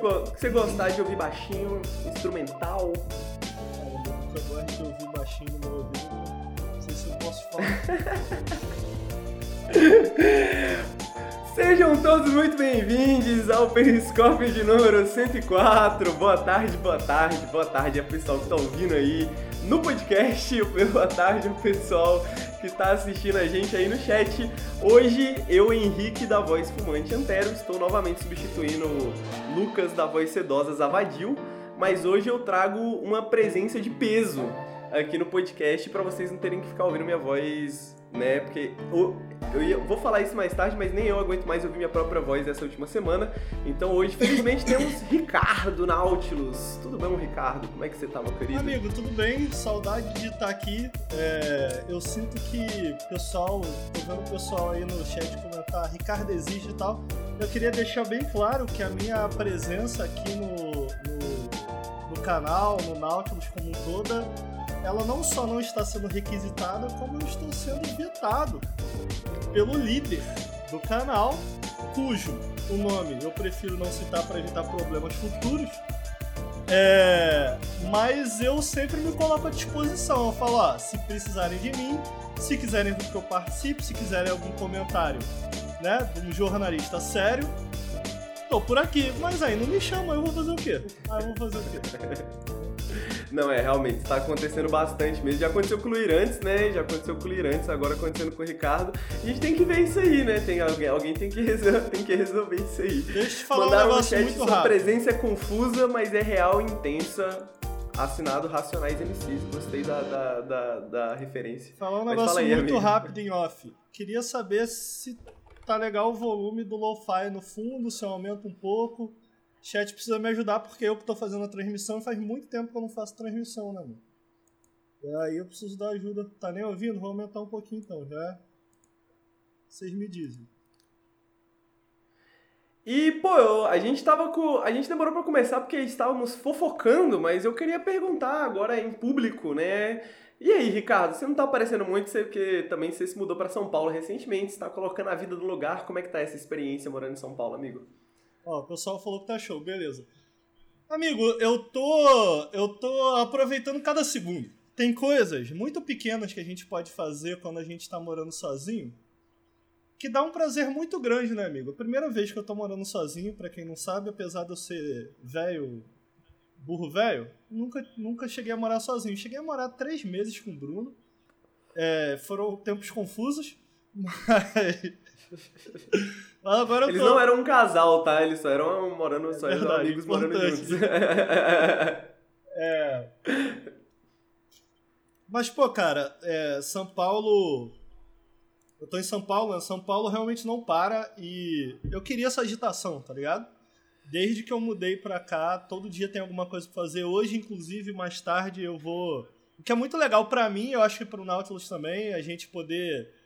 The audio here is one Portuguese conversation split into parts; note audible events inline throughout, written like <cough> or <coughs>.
Você, go- você gostar de ouvir baixinho, instrumental. Cara, eu gosto de ouvir baixinho no meu ouvido. Não sei se eu posso falar. <laughs> Sejam todos muito bem-vindos ao Periscópio de número 104. Boa tarde, boa tarde, boa tarde ao pessoal que tá ouvindo aí no podcast. Boa tarde ao pessoal que tá assistindo a gente aí no chat. Hoje, eu, Henrique, da Voz Fumante Antero, estou novamente substituindo o Lucas, da Voz Sedosa Zavadil. Mas hoje eu trago uma presença de peso aqui no podcast para vocês não terem que ficar ouvindo minha voz, né? Porque o- eu ia- vou falar isso mais tarde, mas nem eu aguento mais ouvir minha própria voz essa última semana. Então hoje, felizmente, temos Ricardo Nautilus. Tudo bem, Ricardo? Como é que você tá, meu querido? Amigo, tudo bem? Saudade de estar aqui. É, eu sinto que pessoal, tô vendo o pessoal aí no chat comentar Ricardo existe e tal. Eu queria deixar bem claro que a minha presença aqui no, no, no canal, no Nautilus como toda, ela não só não está sendo requisitada, como eu estou sendo vetado pelo líder do canal, cujo o nome eu prefiro não citar para evitar problemas futuros. É, mas eu sempre me coloco à disposição. Eu falo, ó, se precisarem de mim, se quiserem que eu participe, se quiserem algum comentário, né, de um jornalista sério, tô por aqui. Mas aí não me chama, eu vou fazer o quê? Ah, eu vou fazer o quê? <laughs> Não, é, realmente, está acontecendo bastante mesmo. Já aconteceu com o Luir antes, né? Já aconteceu com o Luir antes, agora acontecendo com o Ricardo. A gente tem que ver isso aí, né? Tem alguém, alguém tem, que resolver, <laughs> tem que resolver isso aí. Deixa eu te falar Mandaram um negócio chat, muito sua rápido. presença é confusa, mas é real e intensa. Assinado Racionais MCs. Gostei da, da, da, da referência. Falar um Mas negócio aí, muito amigo. rápido em off. Queria saber se tá legal o volume do lo-fi no fundo, se eu aumento um pouco. Chat precisa me ajudar porque eu que tô fazendo a transmissão e faz muito tempo que eu não faço transmissão, né, mano? E aí eu preciso da ajuda. Tá nem ouvindo? Vou aumentar um pouquinho então, já é? Vocês me dizem. E, pô, a gente tava com. A gente demorou pra começar porque estávamos fofocando, mas eu queria perguntar agora em público, né? E aí, Ricardo, você não tá aparecendo muito, você, porque também você se mudou pra São Paulo recentemente, você tá colocando a vida no lugar. Como é que tá essa experiência morando em São Paulo, amigo? Ó, o pessoal falou que tá show, beleza. Amigo, eu tô. Eu tô aproveitando cada segundo. Tem coisas muito pequenas que a gente pode fazer quando a gente tá morando sozinho que dá um prazer muito grande, né, amigo? A primeira vez que eu tô morando sozinho, pra quem não sabe, apesar de eu ser velho, burro velho, nunca, nunca cheguei a morar sozinho. Cheguei a morar três meses com o Bruno. É, foram tempos confusos, <laughs> mas. Mas <laughs> agora Eles tô... não eram um casal, tá? Eles só eram morando, só eram verdade, amigos morando importante. juntos. <laughs> É. Mas, pô, cara, é, São Paulo. Eu tô em São Paulo, né? São Paulo realmente não para e eu queria essa agitação, tá ligado? Desde que eu mudei pra cá, todo dia tem alguma coisa pra fazer. Hoje, inclusive, mais tarde eu vou. O que é muito legal pra mim, eu acho que pro Nautilus também, a gente poder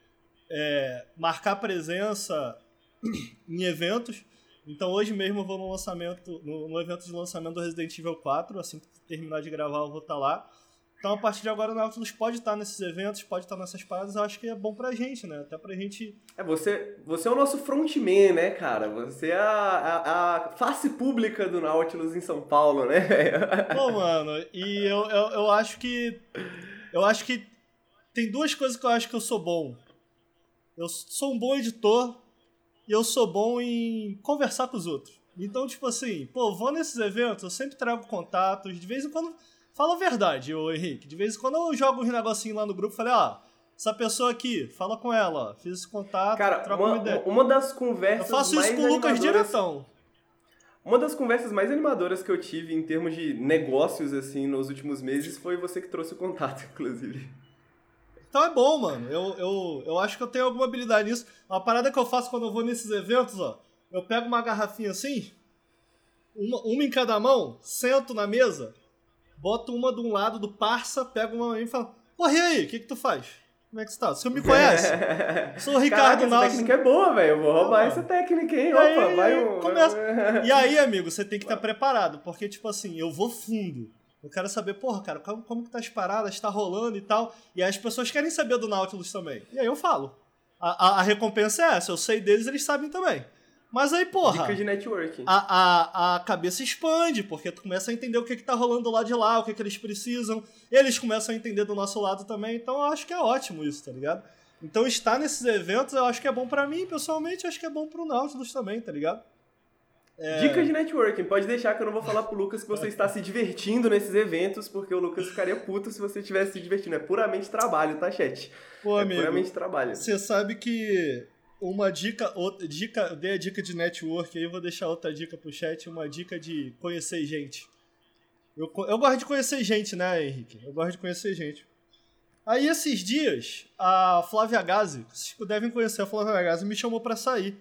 é, marcar presença <clears throat> em eventos. Então hoje mesmo eu vou no lançamento, no, no evento de lançamento do Resident Evil 4, assim que terminar de gravar eu vou estar lá. Então a partir de agora o Nautilus pode estar nesses eventos, pode estar nessas paradas, eu acho que é bom pra gente, né? Até pra gente. É, você, você é o nosso frontman, né, cara? Você é a, a, a face pública do Nautilus em São Paulo, né? <laughs> Pô, mano, e eu, eu, eu acho que. Eu acho que tem duas coisas que eu acho que eu sou bom. Eu sou um bom editor e eu sou bom em conversar com os outros. Então, tipo assim, pô, vou nesses eventos, eu sempre trago contatos, de vez em quando. Fala a verdade, ô Henrique. De vez em quando eu jogo uns negocinhos lá no grupo e falei, ó, essa pessoa aqui, fala com ela, ó, fiz esse contato, Cara, troca uma, uma ideia. uma das Eu conversas faço mais isso com o Lucas animadoras- diretão. Uma das conversas mais animadoras que eu tive em termos de negócios, assim, nos últimos meses foi você que trouxe o contato, <laughs> inclusive. Então é bom, mano. Eu, eu, eu acho que eu tenho alguma habilidade nisso. Uma parada que eu faço quando eu vou nesses eventos, ó. Eu pego uma garrafinha assim, uma, uma em cada mão, sento na mesa, boto uma de um lado do parça, pego uma e falo, porra, e aí, o que que tu faz? Como é que você tá? Você me <laughs> conhece? Sou o Ricardo Caraca, essa técnica é boa, velho. Eu vou roubar Ah. essa técnica, hein? Opa, aí, vai um... começa. E aí, <laughs> amigo, você tem que estar preparado, porque, tipo assim, eu vou fundo. Eu quero saber, porra, cara, como, como que tá as paradas, tá rolando e tal. E aí as pessoas querem saber do Nautilus também. E aí eu falo. A, a- a recompensa é essa, eu sei deles, eles sabem também. Mas aí, porra. Dica de networking. A, a, a cabeça expande, porque tu começa a entender o que, que tá rolando lá de lá, o que, que eles precisam. Eles começam a entender do nosso lado também. Então eu acho que é ótimo isso, tá ligado? Então estar nesses eventos eu acho que é bom para mim, pessoalmente, eu acho que é bom pro Nautilus também, tá ligado? É... Dica de networking, pode deixar que eu não vou falar pro Lucas que você está se divertindo nesses eventos, porque o Lucas ficaria puto se você estivesse se divertindo. É puramente trabalho, tá, chat? Pô, é amigo, puramente trabalho. Você sabe que uma dica, outra dica, dei a dica de network, aí eu vou deixar outra dica pro chat, uma dica de conhecer gente. Eu, eu gosto de conhecer gente, né, Henrique? Eu gosto de conhecer gente. Aí esses dias, a Flávia Gazi, vocês devem conhecer a Flávia Gazi, me chamou pra sair.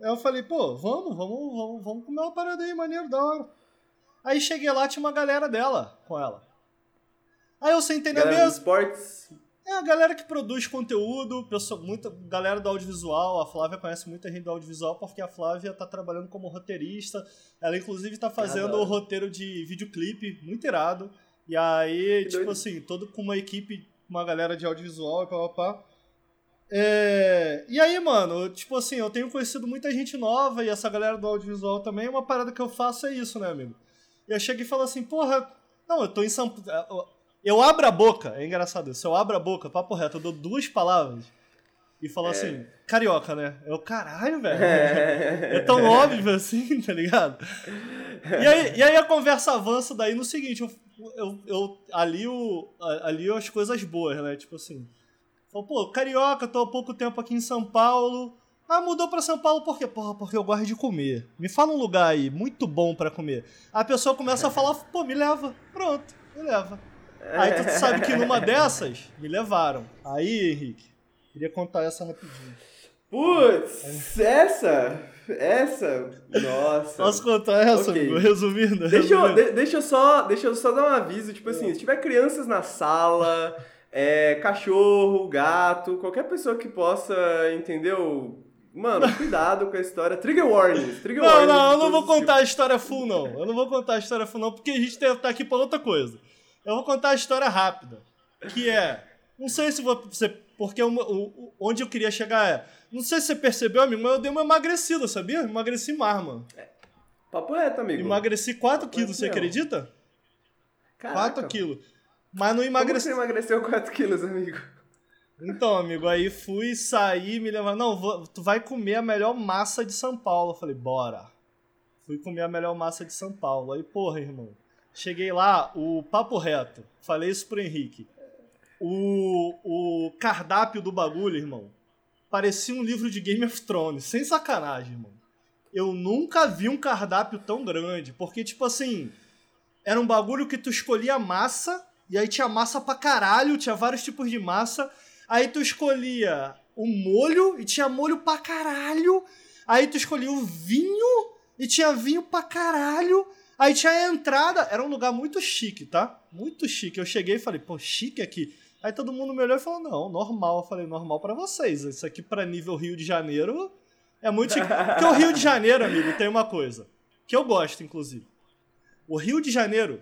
Aí eu falei, pô, vamos, vamos, vamos, vamos comer uma parada aí, maneiro, da hora. Aí cheguei lá, tinha uma galera dela com ela. Aí eu sentei na Galera mesa. esportes. É a galera que produz conteúdo, pessoa, muita galera do audiovisual. A Flávia conhece muita gente do audiovisual porque a Flávia tá trabalhando como roteirista. Ela, inclusive, tá fazendo o roteiro de videoclipe, muito irado. E aí, Que tipo doido. assim, todo com uma equipe, uma galera de audiovisual e papapá. É... E aí, mano, tipo assim, eu tenho conhecido muita gente nova e essa galera do audiovisual também. Uma parada que eu faço é isso, né, amigo? Eu chego e falo assim, porra, não, eu tô em São Paulo. Eu abro a boca, é engraçado isso. Eu abro a boca, papo reto, eu dou duas palavras e falo assim, carioca, né? Eu, caralho, velho. É tão óbvio assim, <laughs> tá ligado? E aí, e aí a conversa avança daí no seguinte, eu, eu, eu alio, alio as coisas boas, né? Tipo assim, falo, pô, carioca, tô há pouco tempo aqui em São Paulo. Ah, mudou pra São Paulo por quê? Porra, porque eu gosto de comer. Me fala um lugar aí, muito bom pra comer. A pessoa começa a falar, pô, me leva. Pronto, me leva. Aí tu sabe que numa <laughs> dessas, me levaram. Aí, Henrique, queria contar essa rapidinho. Putz, essa, essa, nossa. Posso contar essa, Ok. amigo? Resumindo. Deixa eu, de- deixa, eu só, deixa eu só dar um aviso, tipo assim, se tiver crianças na sala, é, cachorro, gato, qualquer pessoa que possa, entendeu? Mano, <laughs> cuidado com a história. Trigger warnings, trigger Não, warnings. não, eu de não vou contar a história full, não. Eu não vou contar a história full, não, porque a gente deve estar aqui pra outra coisa. Eu vou contar a história rápida. Que é. Não sei se você. Porque o- o- onde eu queria chegar é. Não sei se você percebeu, amigo, mas eu dei uma emagrecida, sabia? Emagreci mais, mano. tipos. Papo reto, amigo. Emagreci 4 Papo quilos, você mesmo. acredita? Caraca. 4 quilos. Mas não Como emagreci. você emagreceu 4 quilos, amigo? Então, amigo, aí fui sair, me levar. Não, vou- tu vai comer a melhor massa de São Paulo. Eu falei, bora. Fui comer a melhor massa de São Paulo. Aí, porra, irmão. Cheguei lá, o papo reto. Falei isso pro Henrique. O, o cardápio do bagulho, irmão, parecia um livro de Game of Thrones. Sem sacanagem, irmão. Eu nunca vi um cardápio tão grande. Porque, tipo assim, era um bagulho que tu escolhia massa, e aí tinha massa pra caralho, tinha vários tipos de massa. Aí tu escolhia o molho, e tinha molho pra caralho. Aí tu escolhia o vinho, e tinha vinho pra caralho. Aí tinha a entrada, era um lugar muito chique, tá? Muito chique. Eu cheguei e falei, pô, chique aqui. Aí todo mundo me olhou e falou, não, normal. Eu falei, normal pra vocês. Isso aqui pra nível Rio de Janeiro é muito chique. Porque o Rio de Janeiro, amigo, tem uma coisa. Que eu gosto, inclusive. O Rio de Janeiro,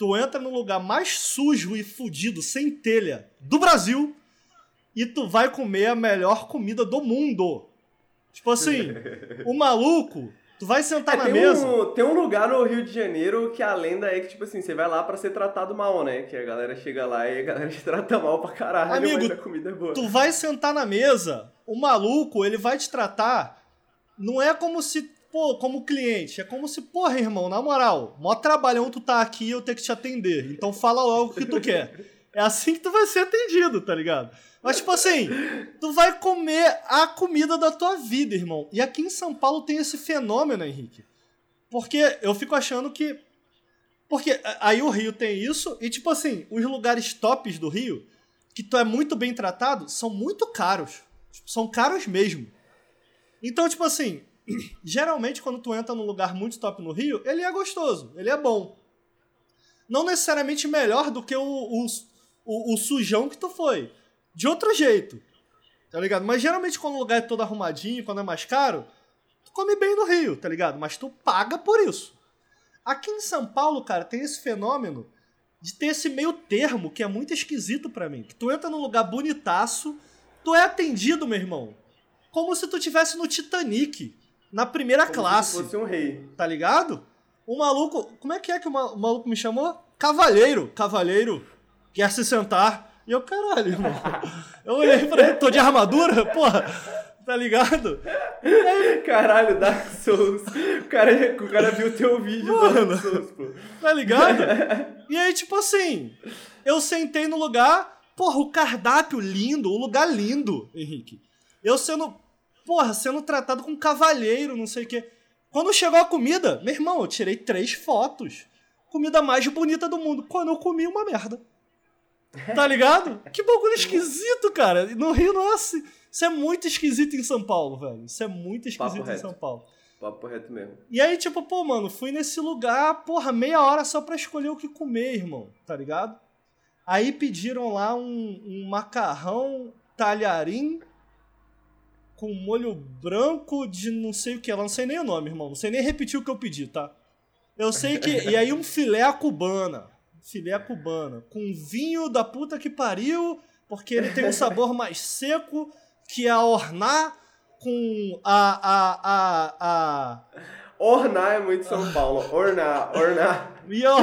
tu entra no lugar mais sujo e fudido, sem telha, do Brasil, e tu vai comer a melhor comida do mundo. Tipo assim, <laughs> o maluco, tu vai sentar É, na tem, mesa. um, tem um lugar no Rio de Janeiro que a lenda é que, tipo assim, você vai lá pra ser tratado mal, né? Que a galera chega lá e a galera <laughs> te trata mal pra caralho, Amigo, mas a comida é boa. Tu vai sentar na mesa, o maluco, ele vai te tratar. Não é como se, pô, como cliente. É como se, porra, irmão, na moral, mó trabalhão tu tá aqui e eu tenho que te atender. Então fala logo o que tu <laughs> quer. É assim que tu vai ser atendido, tá ligado? Mas, tipo assim, tu vai comer a comida da tua vida, irmão. E aqui em São Paulo tem esse fenômeno, Henrique. Porque eu fico achando que. Porque aí o Rio tem isso, e tipo assim, os lugares tops do Rio, que tu é muito bem tratado, são muito caros. Tipo, são caros mesmo. Então, tipo assim, geralmente quando tu entra num lugar muito top no Rio, ele é gostoso, ele é bom. Não necessariamente melhor do que o, o, o, o sujão que tu foi. De outro jeito. Tá ligado? Mas geralmente quando o lugar é todo arrumadinho, quando é mais caro, tu come bem no Rio, tá ligado? Mas tu paga por isso. Aqui em São Paulo, cara, tem esse fenômeno de ter esse meio termo que é muito esquisito pra mim. Que tu entra num lugar bonitaço, tu é atendido, meu irmão, como se tu tivesse no Titanic. Na primeira Como classe. Se fosse um rei. Tá ligado? O maluco. Como é que é que o, ma- o maluco me chamou? Cavalheiro. Cavalheiro. Quer se sentar. E eu, caralho, irmão. <laughs> Eu olhei pra ele, tô de armadura? Porra. Tá ligado? Caralho, Dark Souls. O cara, o cara viu teu vídeo do Mano. Dark Souls, pô. Tá ligado? E aí, tipo assim, eu sentei no lugar, porra, o cardápio lindo, o lugar lindo, Henrique. Eu sendo, porra, sendo tratado como cavalheiro, não sei o quê. Quando chegou a comida, meu irmão, eu tirei três fotos. Comida mais bonita do mundo. Quando eu comi, uma merda. <laughs> Tá ligado? Que bagulho esquisito, cara. No Rio, nossa, isso é muito esquisito em São Paulo, velho. Isso é muito esquisito em reto. São Paulo. Papo reto mesmo. E aí, tipo, pô, mano, fui nesse lugar, porra, meia hora só pra escolher o que comer, irmão, tá ligado? Aí pediram lá um, um macarrão talharim com molho branco de não sei o que, lá não sei nem o nome, irmão, não sei nem repetir o que eu pedi, tá? Eu sei que. E aí um filé à cubana. Filé à cubana. Com vinho da puta que pariu, porque ele tem um sabor mais seco que a ornar com a. a. a. a Ornar é muito São Paulo. Ornar, ornar. e, or,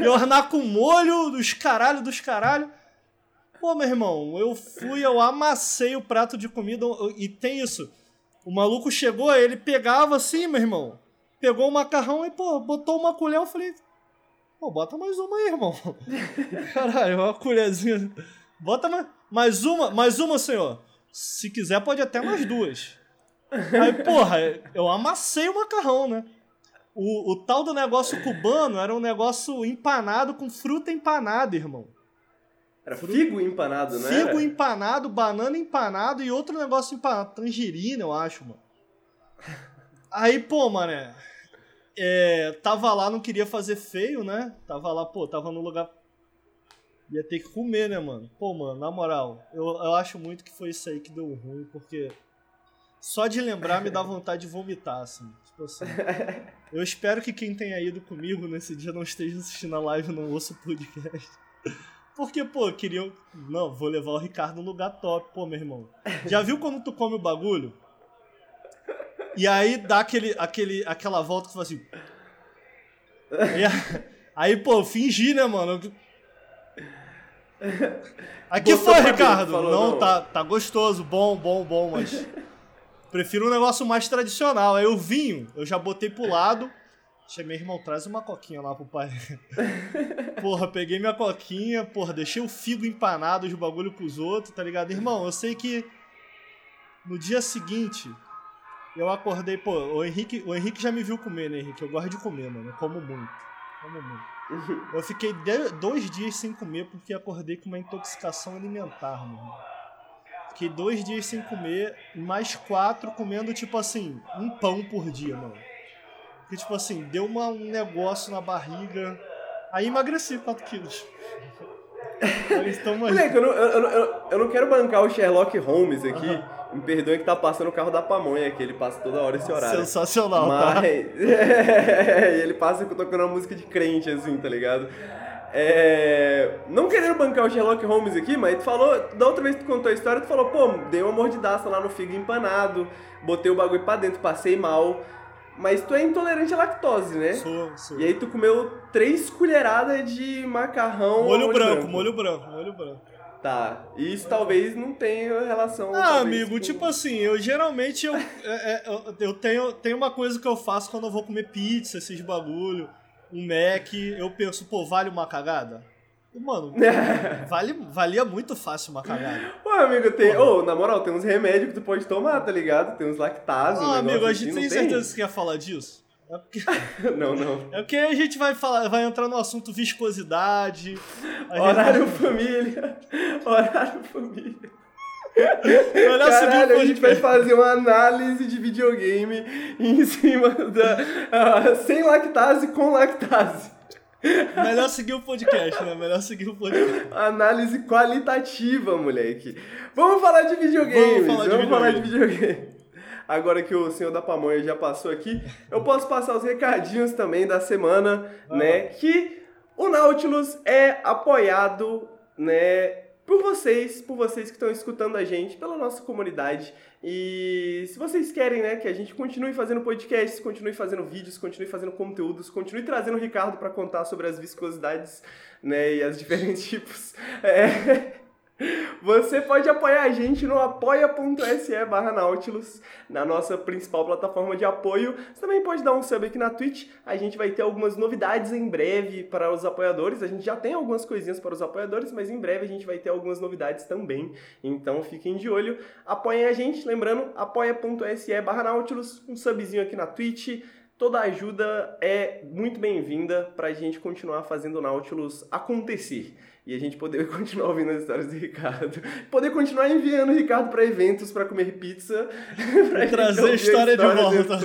e ornar com molho dos caralho dos caralho. Pô, meu irmão, eu fui, eu amassei o prato de comida e tem isso. O maluco chegou, ele pegava assim, meu irmão. Pegou o macarrão e, pô, botou uma colher. Eu falei, pô, bota mais uma aí, irmão. <laughs> Caralho, uma colherzinha. Bota mais, mais uma, mais uma, senhor. Se quiser, pode até mais duas. Aí, porra, eu amassei o macarrão, né? O, o tal do negócio cubano era um negócio empanado com fruta empanada, irmão. Era figo empanado, né? Figo empanado, banana empanado e outro negócio empanado. Tangerina, eu acho, mano. Aí, pô, mané. É, tava lá, não queria fazer feio, né? Tava lá, pô, tava no lugar. Ia ter que comer, né, mano? Pô, mano, na moral, eu, eu acho muito que foi isso aí que deu ruim, porque só de lembrar me dá <laughs> vontade de vomitar, assim. Tipo assim. <laughs> Eu espero que quem tenha ido comigo nesse dia não esteja assistindo a live não ouça o podcast. Porque, pô, queriam. Não, vou levar o Ricardo num lugar top, pô, meu irmão. Já viu quando tu come o bagulho? E aí dá aquele, aquele, aquela volta que tu fala assim. E aí, pô, eu fingi, né, mano? Aqui Botou foi, Ricardo. falou, não, não. tá, tá gostoso, bom, bom, bom, mas. Prefiro um negócio mais tradicional. Aí o vinho, eu já botei pro lado. Chamei, irmão, traz uma coquinha lá pro pai. <laughs> porra, peguei minha coquinha, porra, deixei o figo empanado de bagulho pros outros, tá ligado? Irmão, eu sei que no dia seguinte eu acordei, pô, o Henrique, o Henrique já me viu comer, né, Henrique? Eu gosto de comer, mano. Eu como muito. Como muito. <laughs> Eu fiquei dois dias sem comer porque acordei com uma intoxicação alimentar, mano. Fiquei dois dias sem comer e mais quatro comendo, tipo assim, um pão por dia, mano. Porque, tipo assim, deu uma- um negócio na barriga. Aí emagreci 4 quilos. Tamo aí. Moleque, eu não, eu, eu- eu- não quero bancar o Sherlock Holmes aqui. Me perdoe que tá passando o carro da pamonha, que ele passa toda hora esse horário. Sensacional, Mas. tá? <laughs> ele passa tocando uma música de crente, assim, tá ligado? É, Não querendo bancar o Sherlock Holmes aqui, mas tu falou, da outra vez que tu contou a história, tu falou, pô, dei uma mordidaça lá no figo empanado, botei o bagulho pra dentro, passei mal. Mas tu é intolerante à lactose, né? Sou, sou. E aí tu comeu três colheradas de macarrão. molho, ao branco, molho branco, molho branco. Tá. E isso talvez não tenha relação. Ah, amigo, com- tipo assim, eu geralmente eu, <laughs> é, é, eu, eu tenho, tenho uma coisa que eu faço quando eu vou comer pizza, esses bagulho, um Mac, eu penso, pô, vale uma cagada? Mano, <laughs> vale, valia muito fácil uma cagada. Pô, amigo, tem. Ô, na moral, tem uns remédios que tu pode tomar, tá ligado? Tem uns lactase. um Ah, amigo, a gente assim, tem certeza que você quer falar disso? É porque, <laughs> não, não. é porque a gente vai falar, vai entrar no assunto viscosidade. gente- Horário família. <laughs> Horário família. Melhor seguir o Caralho, a gente vai fazer uma análise de videogame em cima da. ah, sem lactase com lactase. Melhor seguir o podcast, né? Melhor seguir o podcast. Análise qualitativa, moleque. Vamos falar de videogames. Vamos falar de Vamos falar de videogame. Agora que o senhor da pamonha já passou aqui, eu posso passar os recadinhos também da semana, né? Que o Nautilus é apoiado, né? por vocês, por vocês que estão escutando a gente, pela nossa comunidade. E se vocês querem, né, que a gente continue fazendo podcasts, continue fazendo vídeos, continue fazendo conteúdos, continue trazendo o Ricardo para contar sobre as viscosidades, né, e as <laughs> diferentes tipos. É... Você pode apoiar a gente no apoia.se barra Nautilus, na nossa principal plataforma de apoio. Você também pode dar um sub aqui na Twitch. A gente vai ter algumas novidades em breve para os apoiadores. A gente já tem algumas coisinhas para os apoiadores, mas em breve a gente vai ter algumas novidades também. Então fiquem de olho. Apoiem a gente, lembrando, apoia.se barra Nautilus, um subzinho aqui na Twitch. Toda ajuda é muito bem-vinda para a gente continuar fazendo o Nautilus acontecer e a gente poder <laughs> continuar ouvindo as histórias do Ricardo. Poder continuar enviando o Ricardo para eventos para comer pizza. <laughs> pra trazer a história, de volta.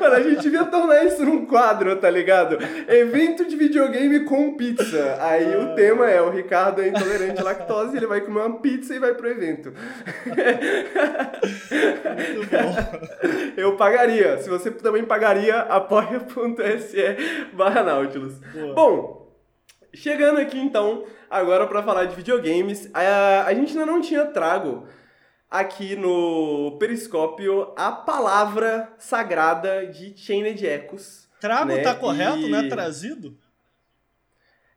Mano, a gente devia tornar isso num quadro, tá ligado? Evento de videogame com pizza. Aí o tema é: o Ricardo é intolerante à lactose, ele vai comer uma pizza e vai pro evento. Muito bom. <laughs> Eu pagaria. Se você também pagaria, apoia.se barra Nautilus. Boa. Bom. Chegando aqui então, agora para falar de videogames, a, a gente ainda não tinha trago aqui no Periscópio a palavra sagrada de Chained Echoes. Trago né? tá correto, E- né? Trazido?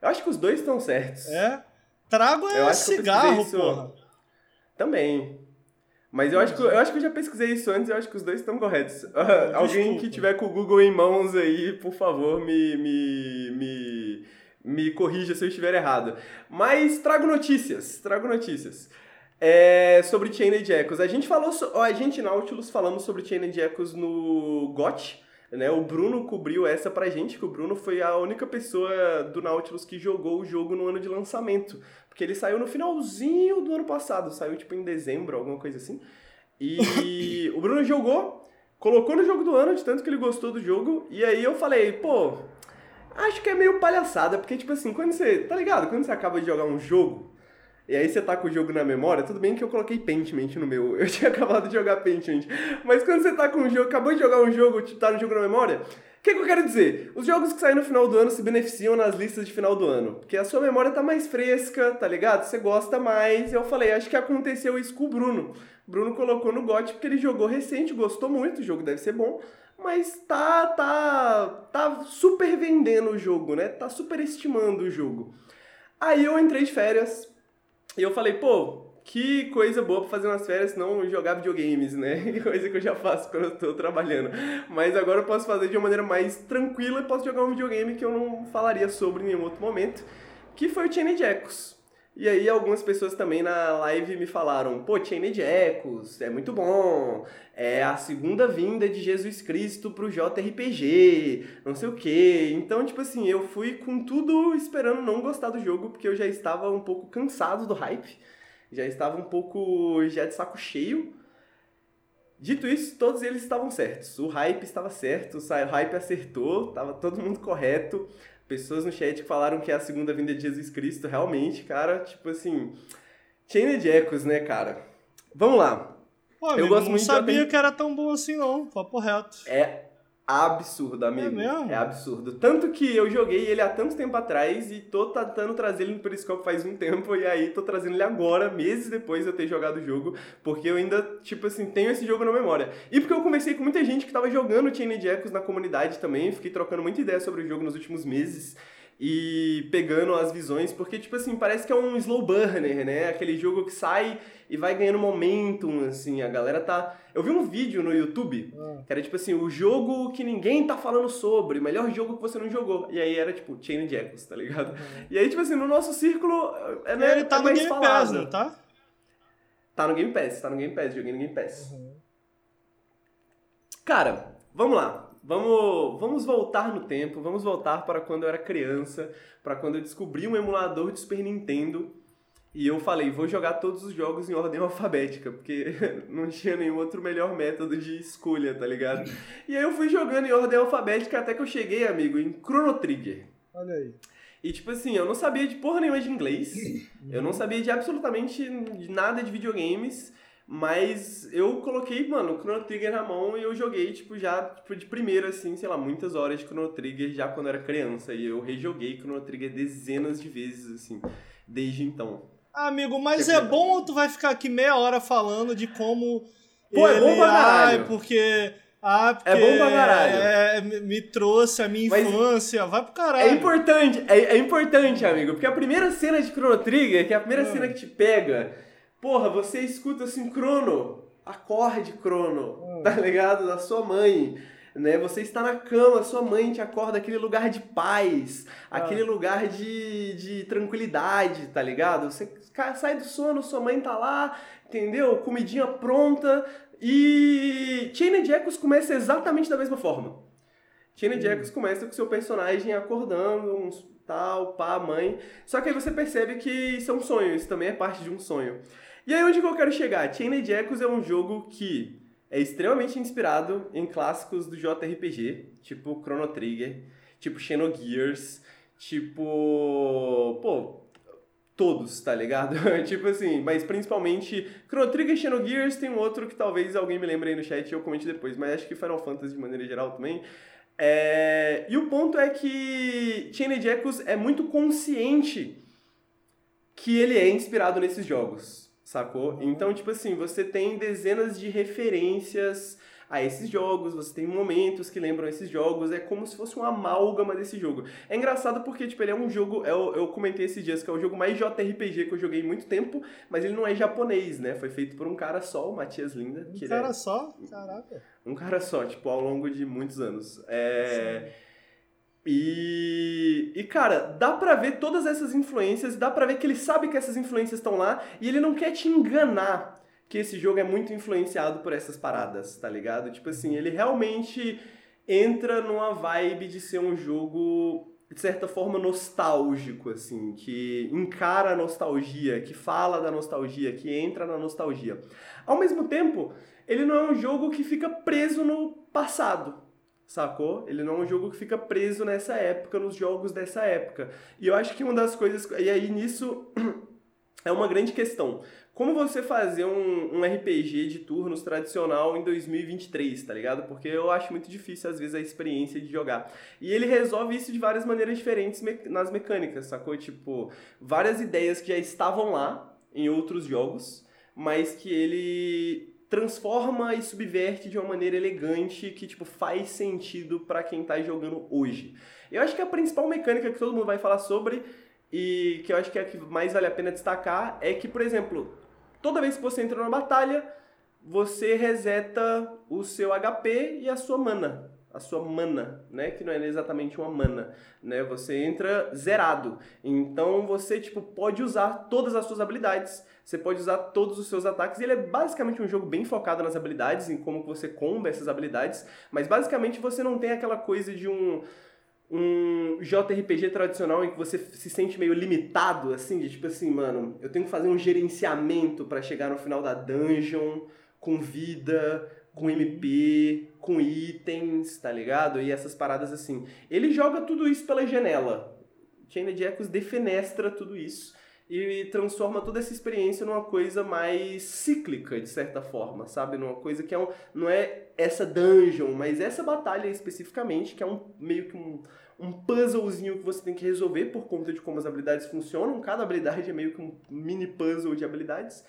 Eu acho que os dois estão certos. É. Trago é cigarro, isso. porra. Também. Mas eu acho, que, eu acho que eu já pesquisei isso antes, eu acho que os dois estão corretos. <laughs> Alguém que tiver com o Google em mãos aí, por favor, me, me, me, me corrija se eu estiver errado. Mas trago notícias, trago notícias. É, sobre Chained Echoes. A gente falou, so- a gente Nautilus falamos sobre Chained Echoes no GOT, né? O Bruno cobriu essa pra gente, que o Bruno foi a única pessoa do Nautilus que jogou o jogo no ano de lançamento. Porque ele saiu no finalzinho do ano passado, saiu tipo em dezembro, alguma coisa assim. E <laughs> o Bruno jogou, colocou no jogo do ano, de tanto que ele gostou do jogo, e aí eu falei, pô, acho que é meio palhaçada, porque tipo assim, quando você, tá ligado? Quando você acaba de jogar um jogo, e aí você tá com o jogo na memória, tudo bem que eu coloquei Paintment no meu, <laughs> eu tinha acabado de jogar Paintment, mas quando você tá com um jogo, acabou de jogar um jogo, tá no jogo na memória, o que, que eu quero dizer? Os jogos que saem no final do ano se beneficiam nas listas de final do ano. Porque a sua memória tá mais fresca, tá ligado? Você gosta mais. Eu falei, acho que aconteceu isso com o Bruno. Bruno colocou no GOT porque ele jogou recente, gostou muito, o jogo deve ser bom. Mas tá, tá, tá super vendendo o jogo, né? Tá super estimando o jogo. Aí eu entrei de férias e eu falei, pô, que coisa boa pra fazer nas férias, não jogar videogames, né? <laughs> Coisa que eu já faço quando eu tô trabalhando. Mas agora eu posso fazer de uma maneira mais tranquila e posso jogar um videogame que eu não falaria sobre em nenhum outro momento, que foi o Chained Echoes. E aí algumas pessoas também na live me falaram, pô, Chained Echoes é muito bom, é a segunda vinda de Jesus Cristo pro JRPG, não sei o quê. Então, tipo assim, eu fui com tudo esperando não gostar do jogo, porque eu já estava um pouco cansado do hype, já estava um pouco já de saco cheio. Dito isso, todos eles estavam certos. O hype estava certo, o hype acertou, estava todo mundo correto. Pessoas no chat que falaram que é a segunda vinda de Jesus Cristo, realmente, cara, tipo assim, Chained Echoes, né, cara? Vamos lá. Pô, amigo, gosto não muito de sabia que era tão bom assim, não. Papo reto. É absurdo, amigo. mesmo? É absurdo. Tanto que eu joguei ele há tanto tempo atrás e tô tentando trazer ele no Periscope faz um tempo e aí tô trazendo ele agora, meses depois de eu ter jogado o jogo, porque eu ainda, tipo assim, tenho esse jogo na memória. E porque eu conversei com muita gente que tava jogando Chained Echoes na comunidade também, fiquei trocando muita ideia sobre o jogo nos últimos meses e pegando as visões, porque, tipo assim, parece que é um slow burner, né? Aquele jogo que sai e vai ganhando momentum, assim, a galera tá... Eu vi um vídeo no YouTube Ah. que era tipo assim, o jogo que ninguém tá falando sobre, o melhor jogo que você não jogou. E aí era tipo Chained Echoes, tá ligado? E aí, tipo assim, no nosso círculo, é, né, Ele tá é no Game falado. Pass, tá? Tá no Game Pass, tá no Game Pass, joguei no Game Pass. Uhum. Cara, vamos lá. Vamos, vamos voltar no tempo, vamos voltar para quando eu era criança, para quando eu descobri um emulador de Super Nintendo e eu falei, vou jogar todos os jogos em ordem alfabética, porque <laughs> não tinha nenhum outro melhor método de escolha, tá ligado? E aí eu fui jogando em ordem alfabética até que eu cheguei, amigo, em Chrono Trigger. Olha aí. E tipo assim, eu não sabia de porra nenhuma de inglês, eu não sabia de absolutamente nada de videogames, mas eu coloquei, mano, o Chrono Trigger na mão e eu joguei, tipo, já tipo, de primeira, assim, sei lá, muitas horas de Chrono Trigger já quando eu era criança. E eu rejoguei Chrono Trigger dezenas de vezes, assim, desde então. Amigo, mas é bom ou tu vai ficar aqui meia hora falando de como. Pô, é bom pra caralho. Ai, porque. Ah, porque É bom pra caralho. é, me me trouxe a minha Mas infância. Vai pro É caralho. importante, é, é importante, amigo, porque a primeira cena de Chrono Trigger, que é a primeira Ah. cena que te pega, porra, você escuta assim, Crono, acorde, Crono, Ah. tá ligado? Da sua mãe. Né? Você está na cama, sua mãe te acorda aquele lugar de paz, Ah. aquele lugar de, de tranquilidade, tá ligado? Você sai do sono, sua mãe tá lá, entendeu? Comidinha pronta. E Chained Echoes começa exatamente da mesma forma. Chained Echoes começa com seu personagem acordando, uns tal, pá, mãe. Só que aí você percebe que isso é um sonho, isso também é parte de um sonho. E aí onde que eu quero chegar? Chained Echoes é um jogo que é extremamente inspirado em clássicos do JRPG, tipo Chrono Trigger, tipo Xenogears, tipo... Pô, todos, tá ligado? <laughs> tipo assim, mas principalmente Chrono Trigger e Xenogears, tem um outro que talvez alguém me lembre aí no chat e eu comente depois, mas acho que Final Fantasy de maneira geral também. É, E o ponto é que Chained Echoes é muito consciente que ele é inspirado nesses jogos, sacou? Então, tipo assim, você tem dezenas de referências a esses jogos, você tem momentos que lembram esses jogos, é como se fosse uma amálgama desse jogo. É engraçado porque, tipo, ele é um jogo, eu, eu comentei esses dias que é o jogo mais JRPG que eu joguei muito tempo, mas ele não é japonês, né? Foi feito por um cara só, o Matias Linda. Um cara é- só? Caraca. um cara só, tipo, ao longo de muitos anos. É... E... e, cara, dá pra ver todas essas influências, dá pra ver que ele sabe que essas influências estão lá e ele não quer te enganar que esse jogo é muito influenciado por essas paradas, tá ligado? Tipo assim, ele realmente entra numa vibe de ser um jogo, de certa forma, nostálgico, assim, que encara a nostalgia, que fala da nostalgia, que entra na nostalgia. Ao mesmo tempo, ele não é um jogo que fica preso no passado, sacou? Ele não é um jogo que fica preso nessa época, nos jogos dessa época. E eu acho que uma das coisas. E aí nisso <clears throat> é uma grande questão. Como você fazer um, um RPG de turnos tradicional em 2023, tá ligado? Porque eu acho muito difícil, às vezes, a experiência de jogar. E ele resolve isso de várias maneiras diferentes me- nas mecânicas, sacou? Tipo, várias ideias que já estavam lá em outros jogos, mas que ele transforma e subverte de uma maneira elegante que, tipo, faz sentido pra quem tá jogando hoje. Eu acho que a principal mecânica que todo mundo vai falar sobre e que eu acho que é a que mais vale a pena destacar é que, por exemplo, toda vez que você entra numa batalha, você reseta o seu HP e a sua mana. A sua mana, né? Que não é exatamente uma mana, né? Você entra zerado. Então você, tipo, pode usar todas as suas habilidades. Você pode usar todos os seus ataques. Ele é basicamente um jogo bem focado nas habilidades, em como você comba essas habilidades. Mas basicamente você não tem aquela coisa de um um JRPG tradicional em que você se sente meio limitado, assim, de tipo assim, mano, eu tenho que fazer um gerenciamento pra chegar no final da dungeon com vida, com MP, com itens, tá ligado? E essas paradas assim. Ele joga tudo isso pela janela. Chained Echoes defenestra tudo isso e transforma toda essa experiência numa coisa mais cíclica, de certa forma, sabe? Numa coisa que é um, não é essa dungeon, mas essa batalha especificamente, que é um meio que um, um puzzlezinho que você tem que resolver por conta de como as habilidades funcionam. Cada habilidade é meio que um mini puzzle de habilidades.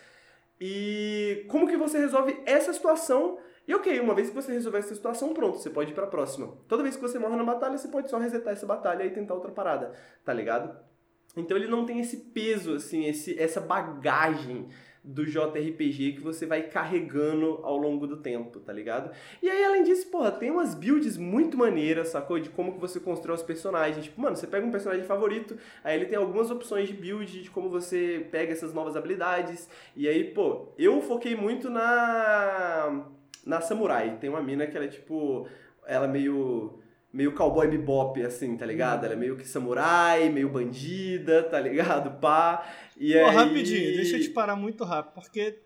E como que você resolve essa situação? E ok, uma vez que você resolver essa situação, pronto, você pode ir pra próxima. Toda vez que você morre na batalha, você pode só resetar essa batalha e tentar outra parada, tá ligado? Então ele não tem esse peso, assim, esse, essa bagagem do JRPG que você vai carregando ao longo do tempo, tá ligado? E aí, além disso, porra, tem umas builds muito maneiras, sacou? De como que você constrói os personagens. Tipo, mano, você pega um personagem favorito, aí ele tem algumas opções de build, de como você pega essas novas habilidades. E aí, pô, eu foquei muito na... na Samurai. Tem uma mina que ela é, tipo... Ela é meio meio cowboy bebop, assim, tá ligado? Ela é meio que samurai, meio bandida, tá ligado? <laughs> Pá. E Pô, aí... rapidinho, deixa eu te parar muito rápido, porque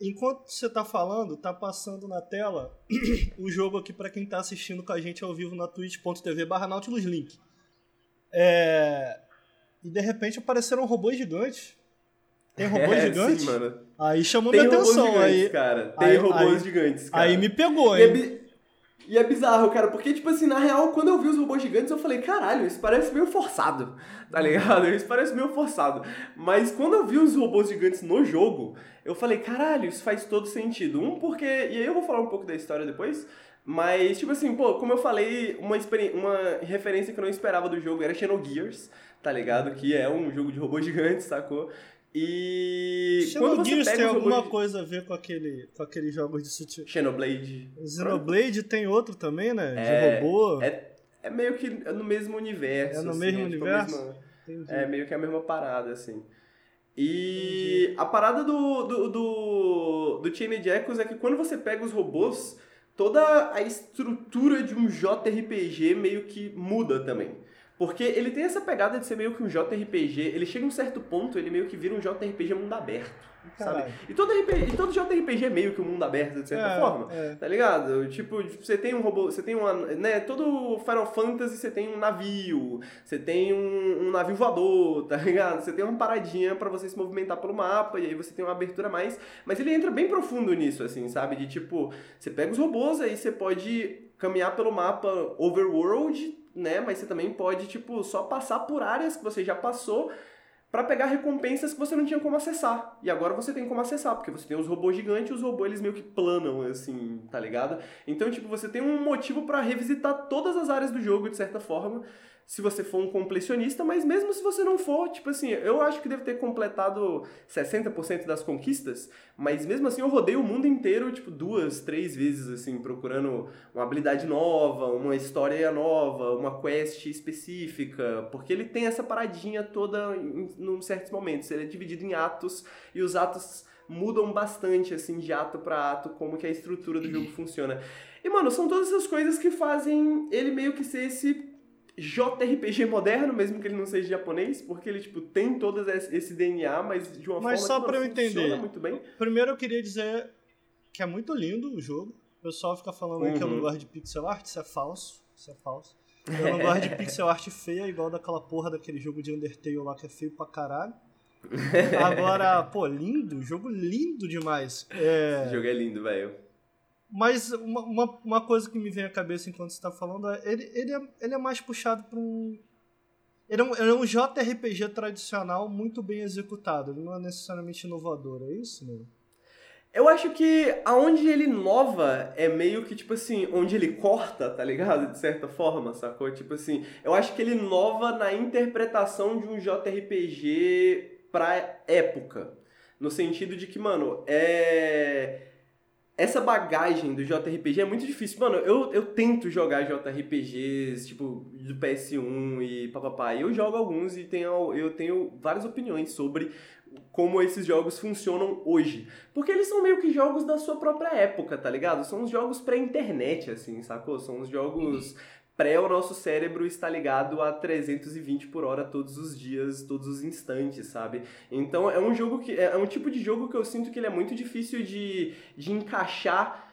enquanto você tá falando, tá passando na tela <clears throat> o jogo aqui pra quem tá assistindo com a gente ao vivo na twitch.tv barra Nautilus Link. É... E de repente apareceram robôs gigantes. Tem robôs <laughs> é, gigantes? Sim, mano. Aí chamou Tem minha robôs atenção. gigantes, aí, cara. Tem aí- robôs aí- gigantes, cara. aí me pegou, é hein? E é bizarro, cara, porque, tipo assim, na real, quando eu vi os robôs gigantes, eu falei, caralho, isso parece meio forçado, <laughs> tá ligado? Isso parece meio forçado. Mas quando eu vi os robôs gigantes no jogo, eu falei, caralho, isso faz todo sentido. Um, porque. E aí eu vou falar um pouco da história depois. Mas, tipo assim, pô, como eu falei, uma, uma referência que eu não esperava do jogo era Xenogears, tá ligado? Que é um jogo de robôs gigantes, sacou? E. Xenogears tem alguma coisa a ver com, aquele, com aqueles jogos de sutil. Xenoblade. Xenoblade tem outro também, né? É, de robô. É, é meio que no mesmo universo. É no assim, mesmo é, universo? Tipo, é meio que a mesma parada, assim. E Entendi. a parada do, do, do, do Chained Echoes é que quando você pega os robôs, toda a estrutura de um JRPG meio que muda também. Porque ele tem essa pegada de ser meio que um JRPG, ele chega a um certo ponto, ele meio que vira um JRPG mundo aberto. Sabe? E todo, RPG, e todo JRPG é meio que um mundo aberto, de certa é, forma. É. Tá ligado? Tipo, você tem um robô, você tem uma. Né, todo Final Fantasy você tem um navio, você tem um, um navio voador, <laughs> tá ligado? Você tem uma paradinha para você se movimentar pelo mapa, e aí você tem uma abertura mais. Mas ele entra bem profundo nisso, assim, sabe? De tipo, você pega os robôs, aí você pode caminhar pelo mapa overworld né? Mas você também pode, tipo, só passar por áreas que você já passou para pegar recompensas que você não tinha como acessar. E agora você tem como acessar, porque você tem os robôs gigantes e os robôs eles meio que planam, assim, tá ligado? Então, tipo, você tem um motivo para revisitar todas as áreas do jogo, de certa forma, se você for um completionista, mas mesmo se você não for, tipo assim, eu acho que deve ter completado 60% das conquistas, mas mesmo assim eu rodei o mundo inteiro, tipo, duas, três vezes, assim, procurando uma habilidade nova, uma história nova, uma quest específica, porque ele tem essa paradinha toda em, em certos momentos, ele é dividido em atos, e os atos mudam bastante, assim, de ato para ato, como que a estrutura do jogo funciona. E, mano, são todas essas coisas que fazem ele meio que ser esse JRPG moderno, mesmo que ele não seja japonês, porque ele tipo tem todo esse DNA, mas de uma mas forma só que para eu entender. muito bem. Primeiro eu queria dizer que é muito lindo o jogo. O pessoal fica falando uhum. que eu não uhum. gosto de pixel art, isso é falso, isso é falso. <laughs> Eu não gosto de pixel art feia, igual daquela porra daquele jogo de Undertale lá que é feio pra caralho. <laughs> Agora, pô, lindo, jogo lindo demais. É... Esse jogo é lindo, velho. Mas uma, uma, uma, coisa que me vem à cabeça enquanto você está falando é ele, ele, é ele é mais puxado para um. Ele é um, ele é um JRPG tradicional muito bem executado. Ele não é necessariamente inovador, é isso, né? Eu acho que aonde ele inova é meio que, tipo assim, onde ele corta, tá ligado? De certa forma, sacou? Tipo assim, eu acho que ele inova na interpretação de um JRPG pra época. No sentido de que, mano, é essa bagagem do JRPG é muito difícil. Mano, eu, eu tento jogar JRPGs, tipo, do PS1 e papapá. Eu jogo alguns e tenho, eu tenho várias opiniões sobre como esses jogos funcionam hoje. Porque eles são meio que jogos da sua própria época, tá ligado? São os jogos pré-internet, assim, sacou? São os jogos pré o nosso cérebro está ligado a 320 por hora todos os dias, todos os instantes, sabe? Então é um jogo que é um tipo de jogo que eu sinto que ele é muito difícil de, de encaixar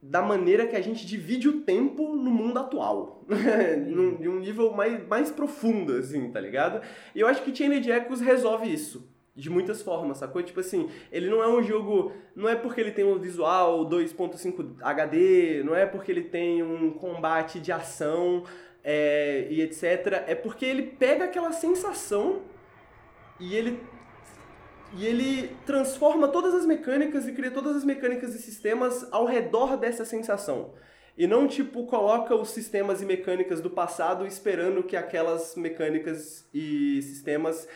da maneira que a gente divide o tempo no mundo atual. <laughs> de um nível mais, mais profundo, assim, tá ligado? E eu acho que Chained Echoes resolve isso de muitas formas, sacou? Tipo assim, ele não é um jogo. Não é porque ele tem um visual 2.5 HD, não é porque ele tem um combate de ação é, e etc. É porque ele pega aquela sensação e ele. E ele transforma todas as mecânicas e cria todas as mecânicas e sistemas ao redor dessa sensação. E não, tipo, coloca os sistemas e mecânicas do passado esperando que aquelas mecânicas e sistemas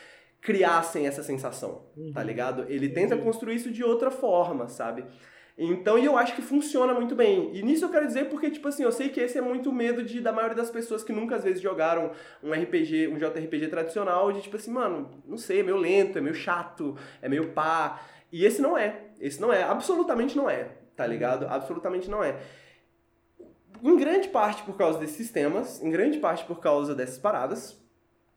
criassem essa sensação, uhum. tá ligado? Ele tenta uhum. construir isso de outra forma, sabe? Então, e eu acho que funciona muito bem. E nisso eu quero dizer porque, tipo assim, eu sei que esse é muito medo de, da maioria das pessoas que nunca às vezes jogaram um RPG, um JRPG tradicional, de tipo assim, mano, não sei, é meio lento, é meio chato, é meio pá. E esse não é. Esse não é. Absolutamente não é, tá ligado? Absolutamente não é. Em grande parte por causa desses sistemas, em grande parte por causa dessas paradas,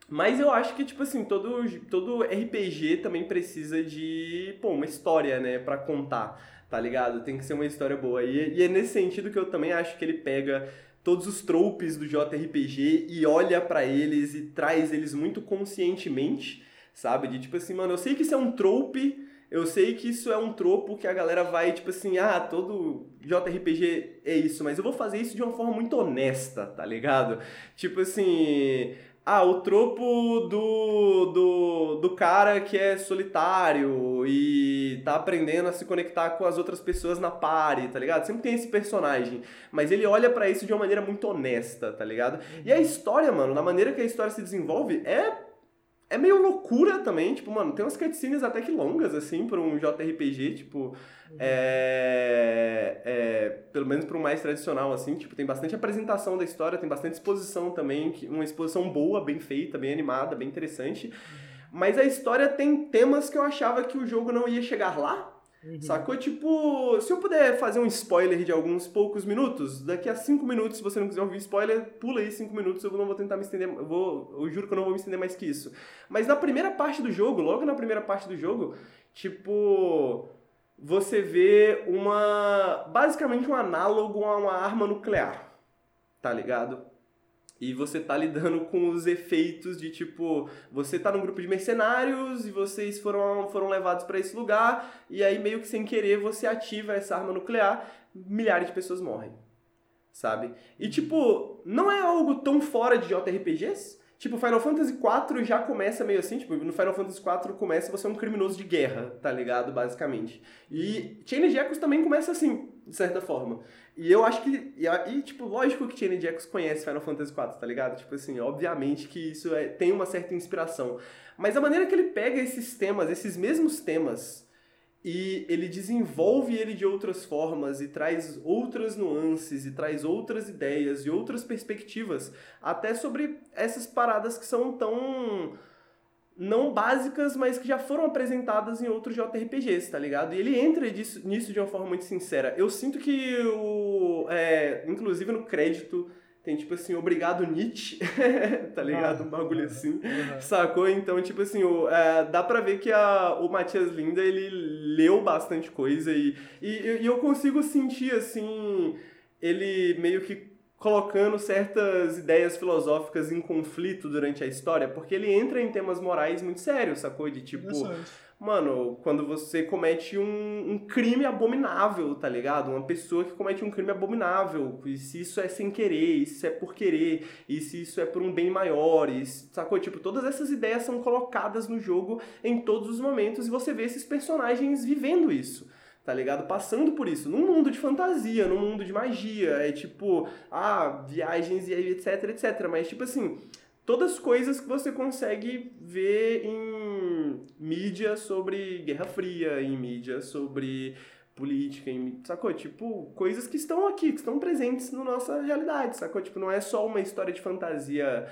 mas eu acho que, tipo assim, todo, todo RPG também precisa de, pô, uma história, né, pra contar, tá ligado? Tem que ser uma história boa. E, e é nesse sentido que eu também acho que ele pega todos os tropes do JRPG e olha para eles e traz eles muito conscientemente, sabe? De tipo assim, mano, eu sei que isso é um trope, Eu sei que isso é um tropo que a galera vai, tipo assim, ah, todo JRPG é isso, mas eu vou fazer isso de uma forma muito honesta, tá ligado? Tipo assim, ah, o tropo do, do, do cara que é solitário e tá aprendendo a se conectar com as outras pessoas na party, tá ligado? Sempre tem esse personagem, mas ele olha para isso de uma maneira muito honesta, tá ligado? E a história, mano, na maneira que a história se desenvolve, é é meio loucura também, tipo, mano, tem umas cutscenes até que longas, assim, pra um JRPG, tipo, uhum. é, é, pelo menos para um mais tradicional, assim, tipo, tem bastante apresentação da história, tem bastante exposição também, uma exposição boa, bem feita, bem animada, bem interessante, uhum. mas a história tem temas que eu achava que o jogo não ia chegar lá, Uhum. Sacou? Tipo, se eu puder fazer um spoiler de alguns poucos minutos, daqui a cinco minutos, se você não quiser ouvir spoiler, pula aí cinco minutos, eu não vou tentar me estender, eu, vou, eu juro que eu não vou me estender mais que isso. Mas na primeira parte do jogo, logo na primeira parte do jogo, tipo, você vê uma, basicamente um análogo a uma arma nuclear, tá ligado? E você tá lidando com os efeitos de tipo, você tá num grupo de mercenários e vocês foram, foram levados para esse lugar, e aí meio que sem querer você ativa essa arma nuclear, milhares de pessoas morrem. Sabe? E tipo, não é algo tão fora de JRPGs, Tipo, Final Fantasy IV já começa meio assim, tipo, no Final Fantasy IV começa você é um criminoso de guerra, tá ligado? Basicamente. E Chain Echoes também começa assim, de certa forma. E eu acho que. E, e tipo, lógico que of Echoes conhece Final Fantasy IV, tá ligado? Tipo assim, obviamente que isso é, tem uma certa inspiração. Mas a maneira que ele pega esses temas, esses mesmos temas, e ele desenvolve ele de outras formas e traz outras nuances e traz outras ideias e outras perspectivas até sobre essas paradas que são tão não básicas, mas que já foram apresentadas em outros JRPGs, tá ligado? E ele entra disso, nisso de uma forma muito sincera. Eu sinto que o. É, inclusive no crédito tem tipo assim, obrigado Nietzsche, <laughs> tá ligado? Ah, um bagulho assim, uhum. sacou? Então, tipo assim, o, é, dá pra ver que a, o Matias Linda, ele leu bastante coisa e, e, e eu consigo sentir, assim, ele meio que colocando certas ideias filosóficas em conflito durante a história, porque ele entra em temas morais muito sérios, sacou? De tipo, mano, quando você comete um, um, crime abominável, tá ligado? Uma pessoa que comete um crime abominável, e se isso é sem querer, e se é por querer, e se isso é por um bem maior, e, sacou? Tipo, todas essas ideias são colocadas no jogo em todos os momentos e você vê esses personagens vivendo isso tá ligado? Passando por isso, num mundo de fantasia, num mundo de magia, é tipo, ah, viagens e etc, etc. Mas, tipo assim, todas as coisas que você consegue ver em mídia sobre Guerra Fria, em mídia sobre política, em, sacou? Tipo, coisas que estão aqui, que estão presentes na nossa realidade, sacou? Tipo, não é só uma história de fantasia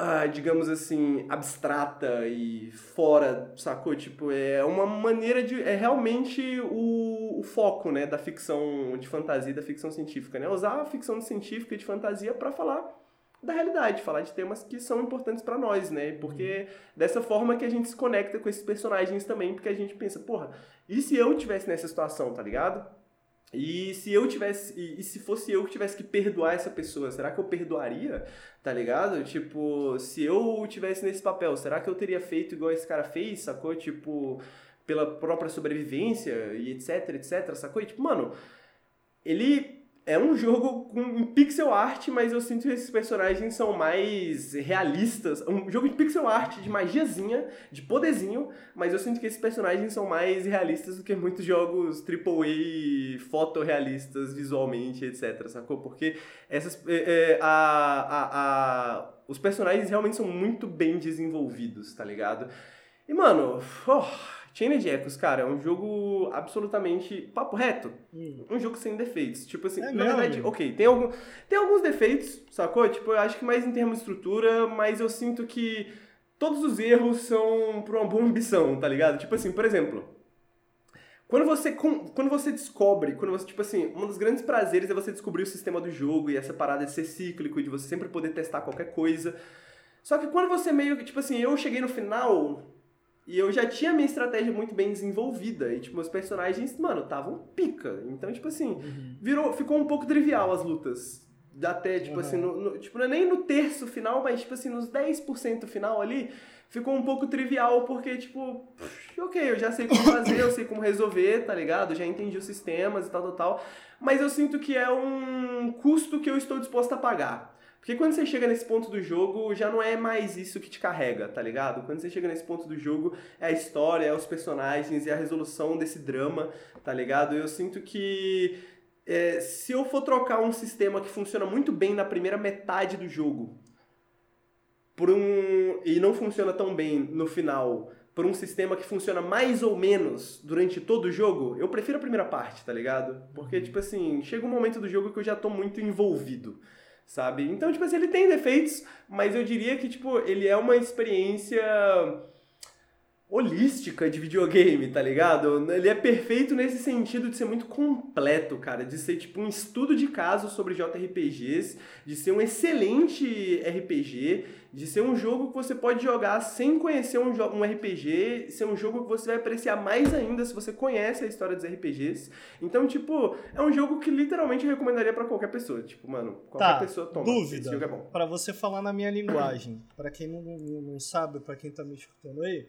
ah, digamos assim, abstrata e fora, sacou? Tipo, é uma maneira de. É realmente o, o foco, né, da ficção de fantasia, da ficção científica, né? Usar a ficção científica e de fantasia para falar da realidade, falar de temas que são importantes para nós, né? Porque uhum. dessa forma que a gente se conecta com esses personagens também, porque a gente pensa, porra, e se eu tivesse nessa situação, tá ligado? E se eu tivesse. E, se fosse eu que tivesse que perdoar essa pessoa, será que eu perdoaria? Tá ligado? Tipo, se eu tivesse nesse papel, será que eu teria feito igual esse cara fez, sacou? Tipo, pela própria sobrevivência e etc, etc, sacou? E, tipo, mano, ele é um jogo com pixel art, mas eu sinto que esses personagens são mais realistas. Um jogo de pixel art, de magiazinha, de poderzinho, mas eu sinto que esses personagens são mais realistas do que muitos jogos AAA fotorrealistas visualmente, etc, sacou? Porque essas, é, é, a, a, a, os personagens realmente são muito bem desenvolvidos, tá ligado? E, mano, oh, Chain of Echoes, cara, é um jogo absolutamente papo reto. Hum. Um jogo sem defeitos. Tipo assim, é na mesmo? verdade, ok, tem, algum, tem alguns defeitos, sacou? Tipo, eu acho que mais em termos de estrutura, mas eu sinto que todos os erros são por uma boa ambição, tá ligado? Tipo assim, por exemplo, quando você, quando você descobre, quando você, tipo assim, um dos grandes prazeres é você descobrir o sistema do jogo e essa parada de ser cíclico e de você sempre poder testar qualquer coisa. Só que quando você meio que, tipo assim, eu cheguei no final, e eu já tinha minha estratégia muito bem desenvolvida. E, tipo, meus personagens, mano, estavam pica. Então, tipo assim, uhum. virou, ficou um pouco trivial as lutas. até, tipo uhum. assim, no, no, tipo, não é nem no terço final, mas, tipo assim, nos 10% final ali, ficou um pouco trivial, porque, tipo, ok, eu já sei como fazer, eu sei como resolver, tá ligado? Já entendi os sistemas e tal, tal, tal. Mas eu sinto que é um custo que eu estou disposto a pagar. Porque quando você chega nesse ponto do jogo, já não é mais isso que te carrega, tá ligado? Quando você chega nesse ponto do jogo, é a história, é os personagens, é a resolução desse drama, tá ligado? Eu sinto que é, se eu for trocar um sistema que funciona muito bem na primeira metade do jogo por um e não funciona tão bem no final por um sistema que funciona mais ou menos durante todo o jogo, eu prefiro a primeira parte, tá ligado? Porque, tipo assim, chega um momento do jogo que eu já tô muito envolvido, sabe? Então, tipo assim, ele tem defeitos, mas eu diria que, tipo, ele é uma experiência holística de videogame, tá ligado? Ele é perfeito nesse sentido de ser muito completo, cara, de ser tipo um estudo de caso sobre JRPGs, de ser um excelente RPG, de ser um jogo que você pode jogar sem conhecer um, um RPG, ser um jogo que você vai apreciar mais ainda se você conhece a história dos RPGs. Então, tipo, é um jogo que literalmente eu recomendaria para qualquer pessoa. Tipo, mano, qualquer tá, pessoa toma. Dúvida. Esse jogo é bom. Pra você falar na minha linguagem, para quem não, não, sabe, para quem tá me escutando aí,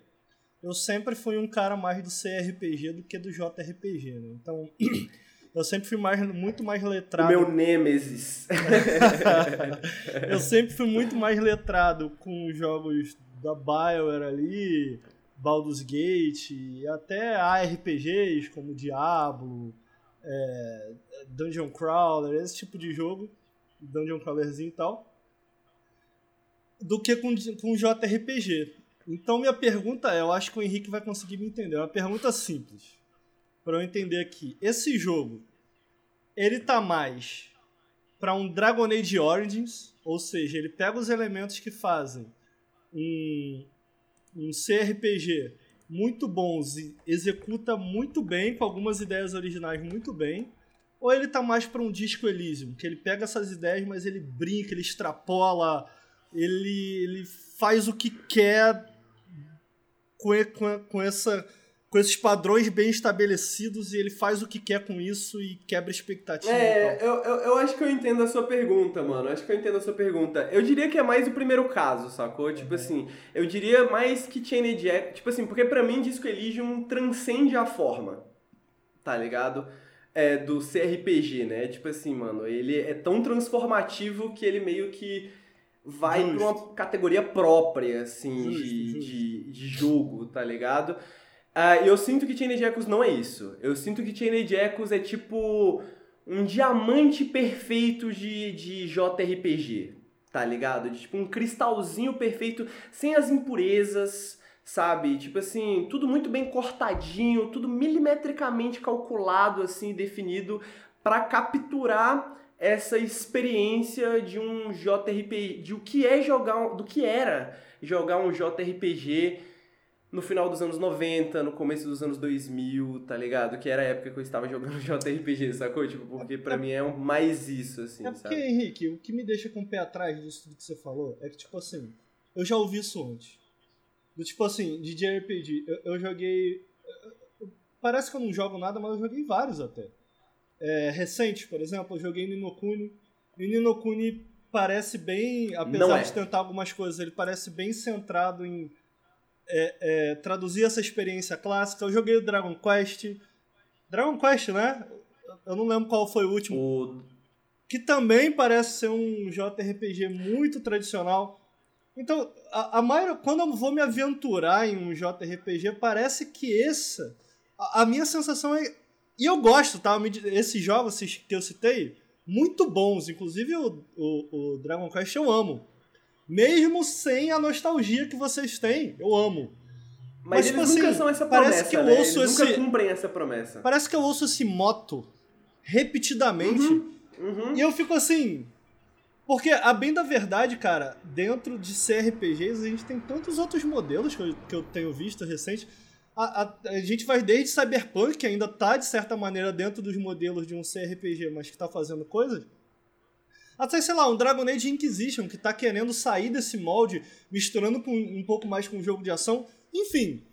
eu sempre fui um cara mais do CRPG do que do JRPG, né? Então, <clears throat> eu sempre fui mais, muito mais letrado. O meu Nemesis. <laughs> eu sempre fui muito mais letrado com jogos da BioWare ali, Baldur's Gate, e até ARPGs como Diablo, é, Dungeon Crawler, esse tipo de jogo, Dungeon Crawlerzinho e tal, do que com, com JRPG. Então minha pergunta é, eu acho que o Henrique vai conseguir me entender. É uma pergunta simples. Para eu entender aqui. Esse jogo, ele tá mais para um Dragon Age Origins, ou seja, ele pega os elementos que fazem um, um CRPG muito bons e executa muito bem, com algumas ideias originais muito bem, ou ele tá mais para um Disco Elysium, que ele pega essas ideias, mas ele brinca, ele extrapola, ele, ele faz o que quer com, com, com, essa, com esses padrões bem estabelecidos e ele faz o que quer com isso e quebra expectativa. É, eu, eu, eu, acho que eu entendo a sua pergunta, mano. Acho que eu entendo a sua pergunta. Eu diria que é mais o primeiro caso, sacou? Tipo uhum. assim, eu diria mais que Chain Jack. Tipo assim, porque pra mim Disco Elysium transcende a forma, tá ligado? É, do CRPG, né? Tipo assim, mano, ele é tão transformativo que ele meio que vai para uma categoria própria, assim, justo, de, justo. De, de jogo, tá ligado? Uh, eu sinto que Chained Echoes não é isso. Eu sinto que Chained Echoes é tipo um diamante perfeito de, de JRPG, tá ligado? De, tipo um cristalzinho perfeito, sem as impurezas, sabe? Tipo assim, tudo muito bem cortadinho, tudo milimetricamente calculado, assim, definido para capturar essa experiência de um JRPG, de o que é jogar, do que era jogar um JRPG no final dos anos 90, no começo dos anos 2000, tá ligado? Que era a época que eu estava jogando <laughs> JRPG, sacou? Tipo, porque pra mim é mais isso, assim, É porque, sabe? Henrique, o que me deixa com o pé atrás disso tudo que você falou é que, tipo assim, eu já ouvi isso antes. Do tipo assim, de JRPG, eu, eu joguei... Parece que eu não jogo nada, mas eu joguei vários até é, recentes, por exemplo, eu joguei Ninokuni. E Ninokuni parece bem, apesar é. de tentar algumas coisas, ele parece bem centrado em é, é, traduzir essa experiência clássica. Eu joguei o Dragon Quest. Dragon Quest, né? Eu não lembro qual foi o último. O... Que também parece ser um JRPG muito tradicional. Então, a, a maioria, quando eu vou me aventurar em um JRPG, parece que essa. A, a minha sensação é e eu gosto, tá? Esses jogos que eu citei, muito bons. Inclusive o, o, o Dragon Quest eu amo. Mesmo sem a nostalgia que vocês têm, eu amo. Mas, Mas eles tipo, nunca assim, são essa promessa, parece que eu né? ouço eles esse, nunca cumprem essa promessa. Parece que eu ouço esse moto repetidamente uhum, uhum. e eu fico assim... Porque, a bem da verdade, cara, dentro de CRPGs a gente tem tantos outros modelos que eu, que eu tenho visto recente a, a, a, gente vai desde Cyberpunk, que ainda tá, de certa maneira, dentro dos modelos de um CRPG, mas que tá fazendo coisas, até, sei lá, um Dragon Age Inquisition, que tá querendo sair desse molde, misturando com, um pouco mais com o jogo de ação. Enfim.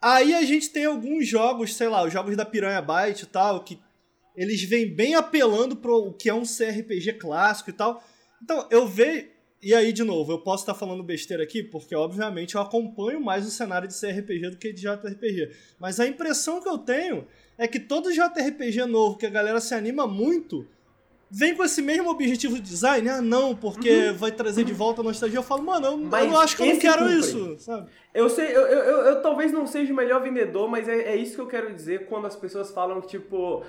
Aí a gente tem alguns jogos, sei lá, os jogos da Piranha Byte e tal, que eles vêm bem apelando pro que é um CRPG clássico e tal. Então, eu vejo. E aí, de novo, eu posso estar falando besteira aqui, porque obviamente eu acompanho mais o cenário de CRPG do que de JRPG. Mas a impressão que eu tenho é que todo JRPG novo que a galera se anima muito vem com esse mesmo objetivo de design. Ah, não, porque uhum. vai trazer de volta a nostalgia. Eu falo, mano, eu, eu acho que eu não quero cumpre. isso, sabe? Eu sei, eu, eu, eu, eu, talvez não seja o melhor vendedor, mas é, é isso que eu quero dizer quando as pessoas falam, tipo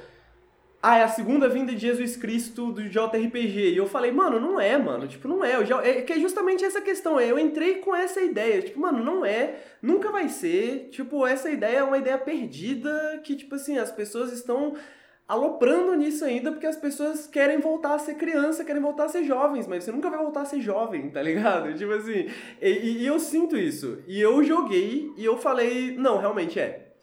ah, é a segunda vinda de Jesus Cristo do JRPG. E eu falei, mano, não é, mano. Tipo, não é. Já, é que é justamente essa questão. Eu entrei com essa ideia. Tipo, mano, não é. Nunca vai ser. Tipo, essa ideia é uma ideia perdida que, tipo assim, as pessoas estão aloprando nisso ainda porque as pessoas querem voltar a ser criança, querem voltar a ser jovens, mas você nunca vai voltar a ser jovem, tá ligado? <laughs> Tipo assim, e, e eu sinto isso. E eu joguei e eu falei, não, realmente é.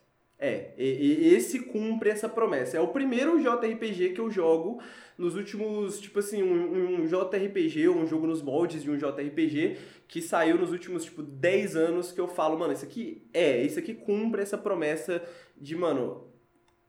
É, e, e esse cumpre essa promessa. É o primeiro JRPG que eu jogo nos últimos, tipo assim, um, um JRPG, um jogo nos moldes de um JRPG que saiu nos últimos, tipo, 10 anos que eu falo, mano, isso aqui é, isso aqui cumpre essa promessa de, mano,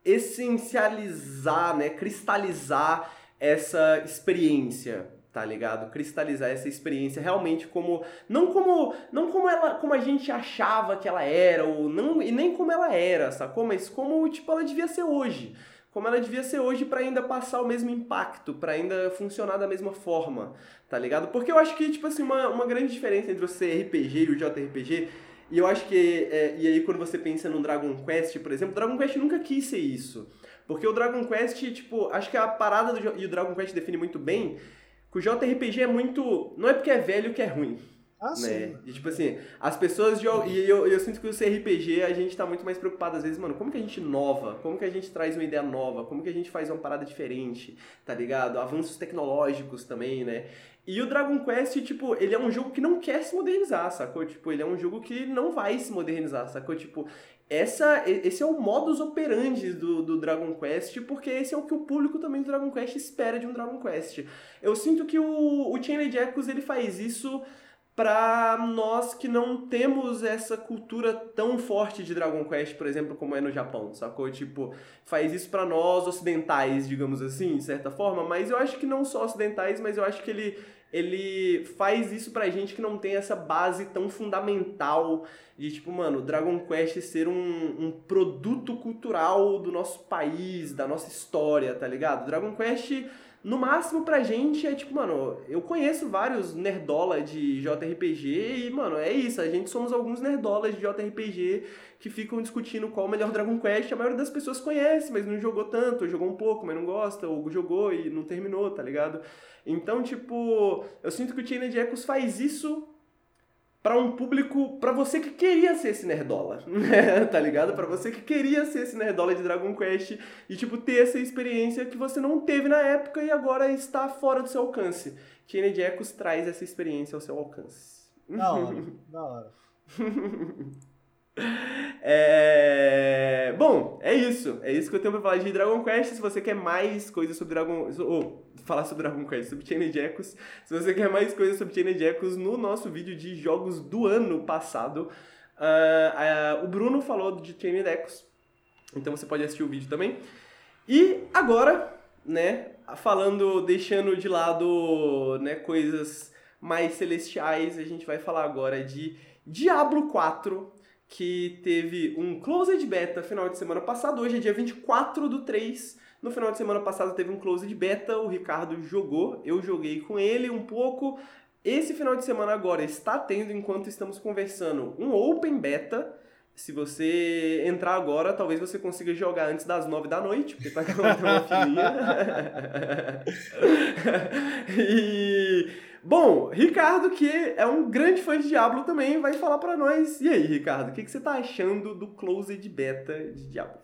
essencializar, né, cristalizar essa experiência, tá ligado? Cristalizar essa experiência realmente como não como não como ela como a gente achava que ela era ou não e nem como ela era, sacou? Mas como tipo ela devia ser hoje. Como ela devia ser hoje para ainda passar o mesmo impacto, para ainda funcionar da mesma forma, tá ligado? Porque eu acho que tipo assim uma, uma grande diferença entre o CRPG e o JRPG e eu acho que é, e aí quando você pensa no Dragon Quest, por exemplo, Dragon Quest nunca quis ser isso. Porque o Dragon Quest, tipo, acho que a parada do e o Dragon Quest define muito bem que o JRPG é muito. Não é porque é velho que é ruim. Ah, né? sim. E, tipo assim, as pessoas jogam. E eu, eu sinto que o CRPG a gente tá muito mais preocupado às vezes, mano, como que a gente inova? Como que a gente traz uma ideia nova? Como que a gente faz uma parada diferente? Tá ligado? Avanços tecnológicos também, né? E o Dragon Quest, tipo, ele é um jogo que não quer se modernizar, sacou? Tipo, ele é um jogo que não vai se modernizar, sacou? Tipo, essa, esse é o modus operandi do, do Dragon Quest, porque esse é o que o público também do Dragon Quest espera de um Dragon Quest. Eu sinto que o, o Chained Echoes, ele faz isso para nós que não temos essa cultura tão forte de Dragon Quest, por exemplo, como é no Japão, sacou? Tipo, faz isso para nós ocidentais, digamos assim, de certa forma, mas eu acho que não só ocidentais, mas eu acho que ele ele faz isso pra gente que não tem essa base tão fundamental de, tipo, mano, Dragon Quest ser um, um produto cultural do nosso país, da nossa história, tá ligado? Dragon Quest no máximo pra gente é tipo, mano, eu conheço vários nerdola de JRPG e, mano, é isso. A gente somos alguns nerdolas de JRPG que ficam discutindo qual o melhor Dragon Quest. A maioria das pessoas conhece, mas não jogou tanto, jogou um pouco, mas não gosta, ou jogou e não terminou, tá ligado? Então, tipo, eu sinto que o Chained Echoes faz isso para um público, para você que queria ser esse nerdola, <laughs> né? tá ligado? Para você que queria ser esse nerdola de Dragon Quest e tipo ter essa experiência que você não teve na época e agora está fora do seu alcance. Chained Echoes traz essa experiência ao seu alcance. Da hora, <laughs> da hora. <laughs> É... Bom, é isso. É isso que eu tenho pra falar de Dragon Quest. Se você quer mais coisas sobre Dragon... Ou falar sobre Dragon Quest, sobre Chained Echoes. Se você quer mais coisas sobre Chained Echoes, no nosso vídeo de jogos do ano passado, uh, uh, o Bruno falou de Chained Echoes. Então você pode assistir o vídeo também. E agora, né, falando, deixando de lado né, coisas mais celestiais, a gente vai falar agora de Diablo 4 que teve um closed beta final de semana passado. Hoje é dia 24 do 3. No final de semana passado teve um closed beta, o Ricardo jogou, eu joguei com ele um pouco. Esse final de semana agora está tendo, enquanto estamos conversando, um open beta. Se você entrar agora, talvez você consiga jogar antes das 9 da noite, porque tá com uma <laughs> filinha. <laughs> e Bom, Ricardo, que é um grande fã de Diablo também, vai falar para nós. E aí, Ricardo, o que, que você tá achando do Closed Beta de Diablo?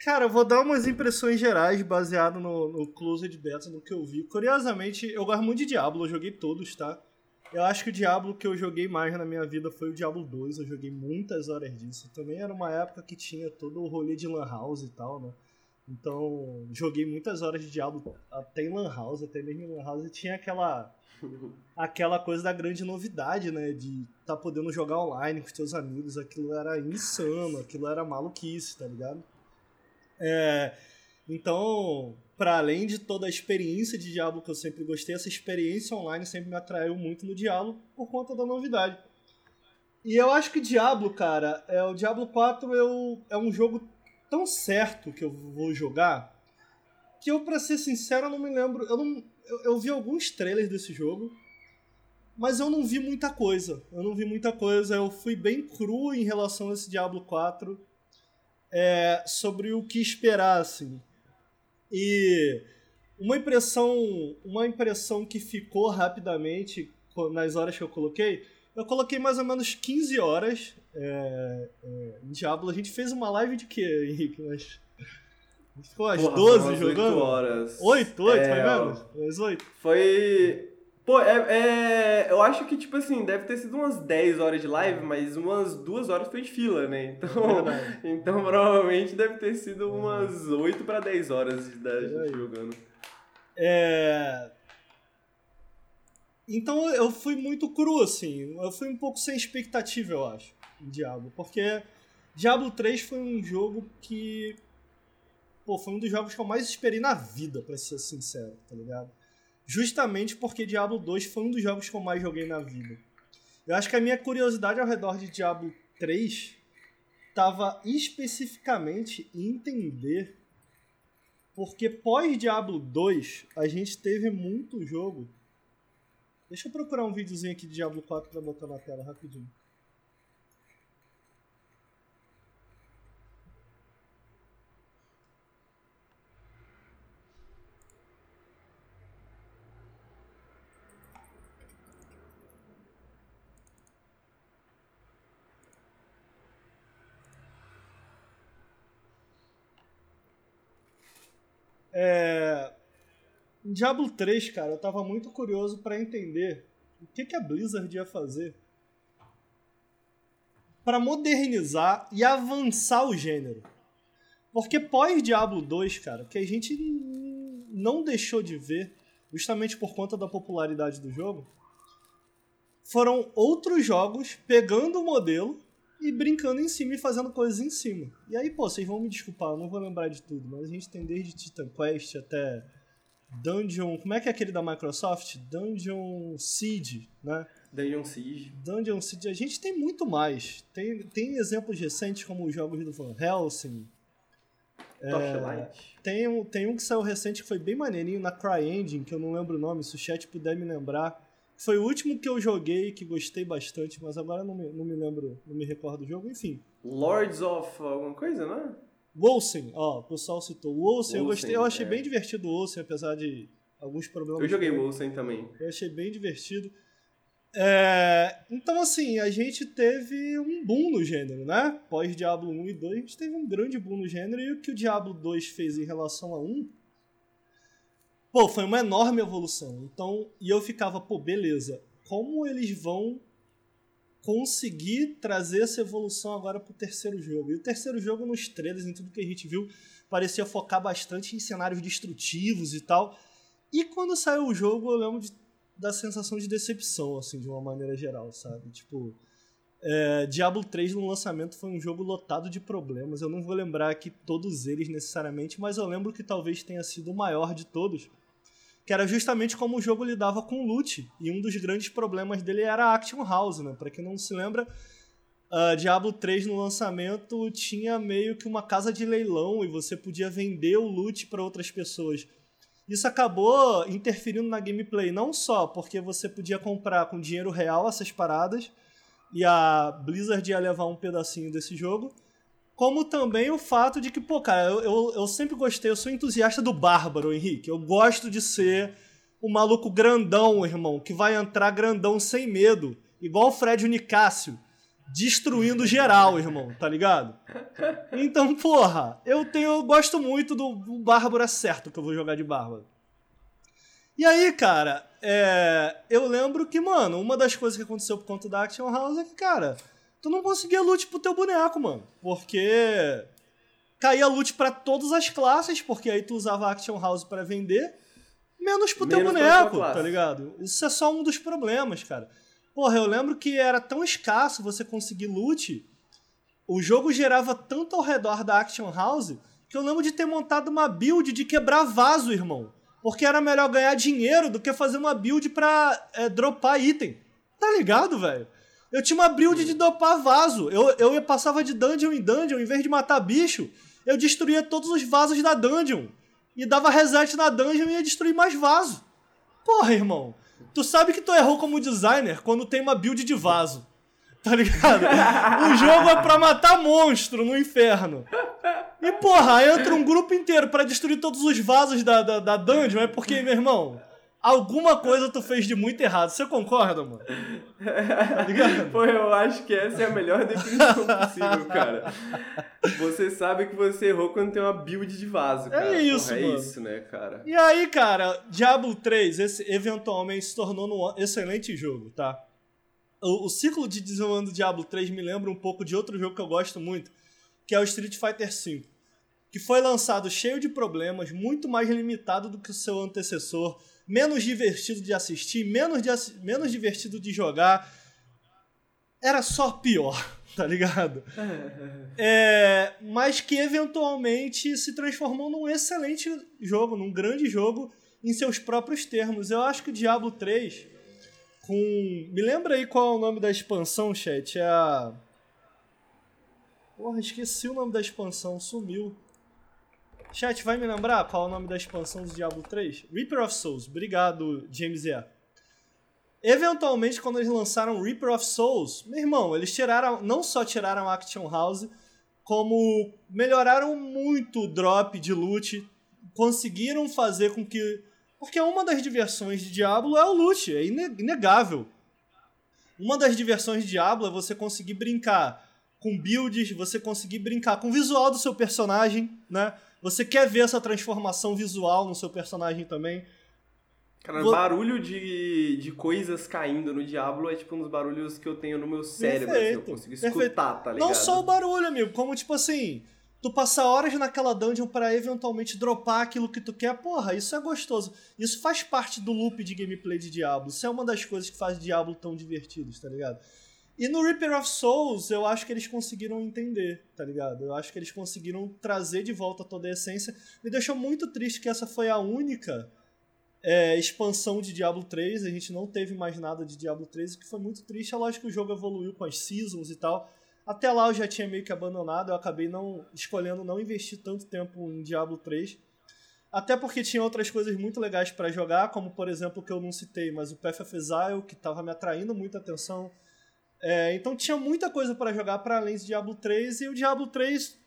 Cara, eu vou dar umas impressões gerais baseado no, no Closed Beta, no que eu vi. Curiosamente, eu gosto muito de Diablo, eu joguei todos, tá? Eu acho que o Diablo que eu joguei mais na minha vida foi o Diablo 2, eu joguei muitas horas disso. Também era uma época que tinha todo o rolê de Lan House e tal, né? Então, joguei muitas horas de Diablo até em Lan House, até mesmo em Lan House, e tinha aquela <laughs> aquela coisa da grande novidade, né? De tá podendo jogar online com os teus amigos. Aquilo era insano, aquilo era maluquice, tá ligado? É, Então, para além de toda a experiência de Diablo que eu sempre gostei, essa experiência online sempre me atraiu muito no Diablo por conta da novidade. E eu acho que Diablo, cara, é o Diablo 4 eu, é um jogo tão certo que eu vou jogar que eu, pra ser sincero, não me lembro. Eu, não, eu, eu vi alguns trailers desse jogo, mas eu não vi muita coisa. Eu não vi muita coisa. Eu fui bem cru em relação a esse Diablo 4 é, sobre o que esperar, assim. E uma impressão, uma impressão que ficou rapidamente nas horas que eu coloquei, eu coloquei mais ou menos 15 horas é, é, Diablo. A gente fez uma live de quê, Henrique? Mas... Ficou às Porra, 12 jogando? 8 horas. 8, 8, é, foi mesmo? Às 8. Foi. Pô, é, é, eu acho que, tipo assim, deve ter sido umas 10 horas de live, mas umas 2 horas foi de fila, né? Então, <laughs> então provavelmente deve ter sido umas 8 para 10 horas da gente jogando. É. Então eu fui muito cru, assim. Eu fui um pouco sem expectativa, eu acho, Diablo. Porque Diablo 3 foi um jogo que. Pô, foi um dos jogos que eu mais esperei na vida, pra ser sincero, tá ligado? justamente porque Diablo 2 foi um dos jogos que eu mais joguei na vida. Eu acho que a minha curiosidade ao redor de Diablo 3 estava especificamente em entender porque pós Diablo 2 a gente teve muito jogo. Deixa eu procurar um videozinho aqui de Diablo 4 para botar na tela rapidinho. É... Diablo 3, cara, eu tava muito curioso para entender o que, que a Blizzard ia fazer para modernizar e avançar o gênero. Porque pós Diablo 2, cara, que a gente não deixou de ver, justamente por conta da popularidade do jogo, foram outros jogos pegando o modelo e brincando em cima e fazendo coisas em cima. E aí, pô, vocês vão me desculpar, eu não vou lembrar de tudo, mas a gente tem desde Titan Quest até Dungeon. Como é que é aquele da Microsoft? Dungeon Siege, né? Dungeon Siege. Dungeon Siege. A gente tem muito mais. Tem, tem exemplos recentes como os jogos do Van Helsing. É, tem, um, tem um que saiu recente que foi bem maneirinho na CryEngine, que eu não lembro o nome, se o chat puder me lembrar foi o último que eu joguei, que gostei bastante, mas agora não me, não me lembro, não me recordo do jogo, enfim. Lords of alguma coisa, né? Wolsen, ó, o pessoal citou. Wolsen, eu gostei, eu achei é. bem divertido o Wolsen, apesar de alguns problemas. Eu joguei Wolsen também. Eu achei bem divertido. É, então, assim, a gente teve um boom no gênero, né? Pós Diablo 1 e 2, a gente teve um grande boom no gênero, e o que o Diablo 2 fez em relação a 1 Pô, foi uma enorme evolução. Então, e eu ficava, pô, beleza. Como eles vão conseguir trazer essa evolução agora pro terceiro jogo? E o terceiro jogo nos trailers, em tudo que a gente viu, parecia focar bastante em cenários destrutivos e tal. E quando saiu o jogo, eu lembro de, da sensação de decepção, assim, de uma maneira geral, sabe? Tipo, é, Diablo 3 no lançamento foi um jogo lotado de problemas. Eu não vou lembrar aqui todos eles necessariamente, mas eu lembro que talvez tenha sido o maior de todos que era justamente como o jogo lidava com loot. E um dos grandes problemas dele era a Action House, né? Pra quem não se lembra, uh, Diablo 3 no lançamento tinha meio que uma casa de leilão e você podia vender o loot para outras pessoas. Isso acabou interferindo na gameplay, não só porque você podia comprar com dinheiro real essas paradas e a Blizzard ia levar um pedacinho desse jogo, como também o fato de que, pô, cara, eu, eu, eu, sempre gostei, eu sou entusiasta do Bárbaro, Henrique. Eu gosto de ser o maluco grandão, irmão, que vai entrar grandão sem medo, igual o Fred Unicácio, destruindo geral, irmão, tá ligado? Então, porra, eu tenho, eu gosto muito do, Bárbaro, é certo que eu vou jogar de Bárbaro. E aí, cara, é, eu lembro que, mano, uma das coisas que aconteceu por conta da Action House é que, cara tu não conseguia loot pro teu boneco, mano. Porque caía loot para todas as classes, porque aí tu usava Action House para vender, menos pro menos teu boneco, tá ligado? Isso é só um dos problemas, cara. Porra, eu lembro que era tão escasso você conseguir loot, o jogo gerava tanto ao redor da Action House que eu lembro de ter montado uma build de quebrar vaso, irmão. Porque era melhor ganhar dinheiro do que fazer uma build pra é, dropar item. Tá ligado, velho? Eu tinha uma build de dropar vaso. Eu, eu passava de dungeon em dungeon, em vez de matar bicho, eu destruía todos os vasos da dungeon. E dava reset na dungeon e ia destruir mais vaso. Porra, irmão. Tu sabe que tu errou como designer quando tem uma build de vaso. Tá ligado? o jogo é pra matar monstro no inferno. E porra, entra um grupo inteiro para destruir todos os vasos da, da, da dungeon, é porque, meu irmão, alguma coisa tu fez de muito errado. Você concorda, mano? Tá? Pô, eu acho que essa é a melhor definição possível, <laughs> cara. Você sabe que você errou quando tem uma build de vaso, cara. É isso, Porra, mano. É isso, né, cara? E aí, cara, Diablo 3 esse, eventualmente se tornou um excelente jogo, tá? O, o ciclo de desenvolvimento do Diablo 3 me lembra um pouco de outro jogo que eu gosto muito, que é o Street Fighter V. Que foi lançado cheio de problemas, muito mais limitado do que o seu antecessor, menos divertido de assistir, menos, de, menos divertido de jogar. Era só pior, <laughs> tá ligado? É, mas que eventualmente se transformou num excelente jogo, num grande jogo em seus próprios termos. Eu acho que o Diablo 3 com. Me lembra aí qual é o nome da expansão, chat? É a. Porra, esqueci o nome da expansão, sumiu. Chat, vai me lembrar qual é o nome da expansão do Diablo 3? Reaper of Souls. Obrigado, James E. Eventualmente, quando eles lançaram Reaper of Souls, meu irmão, eles tiraram, não só tiraram Action House, como melhoraram muito o drop de loot, conseguiram fazer com que porque uma das diversões de Diablo é o loot, é inegável. Uma das diversões de Diablo é você conseguir brincar com builds, você conseguir brincar com o visual do seu personagem, né? Você quer ver essa transformação visual no seu personagem também. Cara, Vou... barulho de, de coisas caindo no Diablo é tipo um dos barulhos que eu tenho no meu cérebro, perfeito, assim, eu consigo escutar, perfeito. tá ligado? Não só o barulho, amigo, como tipo assim, tu passar horas naquela dungeon para eventualmente dropar aquilo que tu quer, porra, isso é gostoso. Isso faz parte do loop de gameplay de Diablo. Isso é uma das coisas que faz Diablo tão divertido, tá ligado? E no Reaper of Souls, eu acho que eles conseguiram entender, tá ligado? Eu acho que eles conseguiram trazer de volta toda a essência. Me deixou muito triste que essa foi a única é, expansão de Diablo 3. A gente não teve mais nada de Diablo 3, o que foi muito triste. É lógico que o jogo evoluiu com as seasons e tal. Até lá eu já tinha meio que abandonado, eu acabei não escolhendo não investir tanto tempo em Diablo 3. Até porque tinha outras coisas muito legais para jogar, como por exemplo que eu não citei, mas o Path of Exile, que estava me atraindo muita atenção. É, então tinha muita coisa para jogar para além de Diablo 3, e o Diablo 3,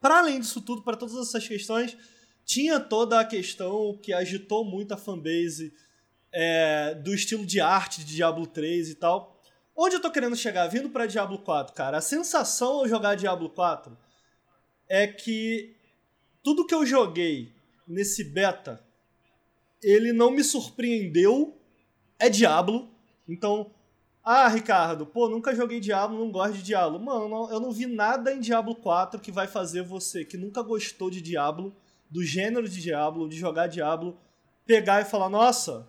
para além disso tudo, para todas essas questões, tinha toda a questão que agitou muito a fanbase é, do estilo de arte de Diablo 3 e tal. Onde eu tô querendo chegar? Vindo para Diablo 4, cara, a sensação ao jogar Diablo 4 é que tudo que eu joguei nesse beta, ele não me surpreendeu. É Diablo. Então, ah, Ricardo, pô, nunca joguei Diablo, não gosto de Diablo. Mano, não, eu não vi nada em Diablo 4 que vai fazer você que nunca gostou de Diablo, do gênero de Diablo, de jogar Diablo, pegar e falar: nossa,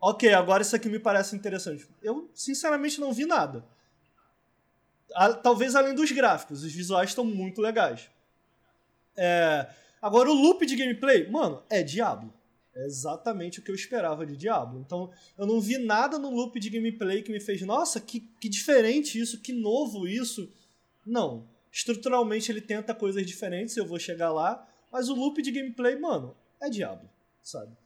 ok, agora isso aqui me parece interessante. Eu, sinceramente, não vi nada. Talvez além dos gráficos, os visuais estão muito legais. É... Agora, o loop de gameplay, mano, é Diablo. É exatamente o que eu esperava de Diablo. Então, eu não vi nada no loop de gameplay que me fez, nossa, que, que diferente isso, que novo isso. Não. Estruturalmente ele tenta coisas diferentes, eu vou chegar lá. Mas o loop de gameplay, mano, é Diablo, sabe?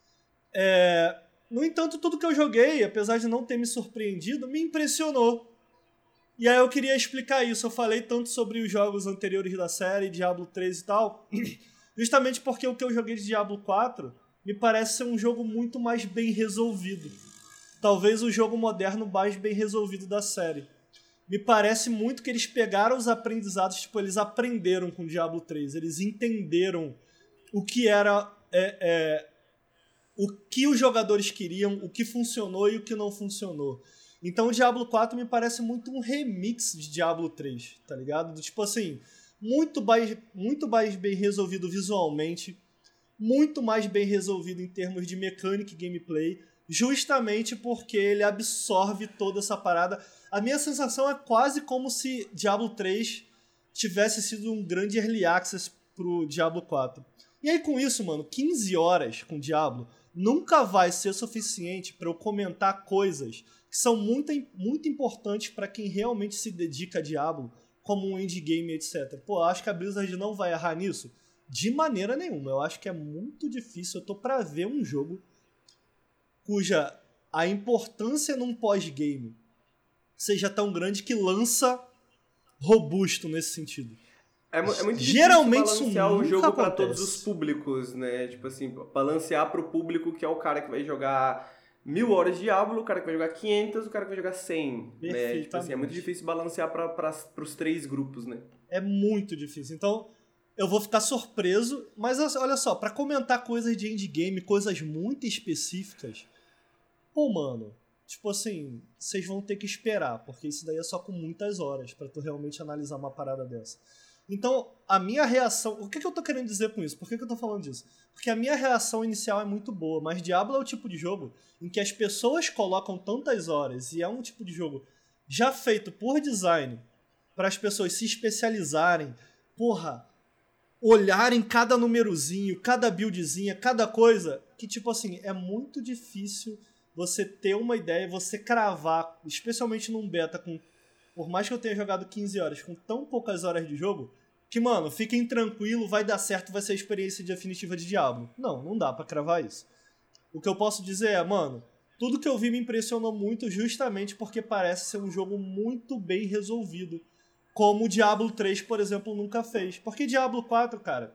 É, no entanto, tudo que eu joguei, apesar de não ter me surpreendido, me impressionou. E aí eu queria explicar isso. Eu falei tanto sobre os jogos anteriores da série, Diablo 3 e tal, <clears throat> justamente porque o que eu joguei de Diablo 4 me parece ser um jogo muito mais bem resolvido. Talvez o jogo moderno mais bem resolvido da série. Me parece muito que eles pegaram os aprendizados, tipo, eles aprenderam com Diablo 3, eles entenderam o que era é, é, o que os jogadores queriam, o que funcionou e o que não funcionou. Então o Diablo 4 me parece muito um remix de Diablo 3, tá ligado? Tipo assim, muito mais, muito mais bem resolvido visualmente, muito mais bem resolvido em termos de mecânica e gameplay, justamente porque ele absorve toda essa parada. A minha sensação é quase como se Diablo 3 tivesse sido um grande early access pro Diablo 4. E aí com isso, mano, 15 horas com Diablo nunca vai ser suficiente para eu comentar coisas que são muito, muito importantes para quem realmente se dedica a Diablo, como um endgame, etc. Pô, acho que a Blizzard não vai errar nisso. De maneira nenhuma. Eu acho que é muito difícil. Eu tô pra ver um jogo cuja a importância num pós-game seja tão grande que lança robusto nesse sentido. É, é muito difícil Geralmente balancear o jogo para todos os públicos, né? Tipo assim, balancear para o público que é o cara que vai jogar mil horas de Diablo, o cara que vai jogar 500, o cara que vai jogar 100, né? Tipo assim, é muito difícil balancear para os três grupos, né? É muito difícil. Então, eu vou ficar surpreso, mas olha só, para comentar coisas de endgame, coisas muito específicas, pô, mano, tipo assim, vocês vão ter que esperar, porque isso daí é só com muitas horas para tu realmente analisar uma parada dessa. Então, a minha reação. O que, que eu tô querendo dizer com isso? Por que, que eu tô falando disso? Porque a minha reação inicial é muito boa, mas Diablo é o tipo de jogo em que as pessoas colocam tantas horas e é um tipo de jogo já feito por design para as pessoas se especializarem, porra, olharem cada númerozinho, cada buildzinha, cada coisa, que tipo assim, é muito difícil você ter uma ideia, você cravar, especialmente num beta com por mais que eu tenha jogado 15 horas com tão poucas horas de jogo, que, mano, fiquem tranquilo, vai dar certo, vai ser a experiência definitiva de Diablo. Não, não dá para cravar isso. O que eu posso dizer é, mano, tudo que eu vi me impressionou muito justamente porque parece ser um jogo muito bem resolvido. Como o Diablo 3, por exemplo, nunca fez. Porque Diablo 4, cara,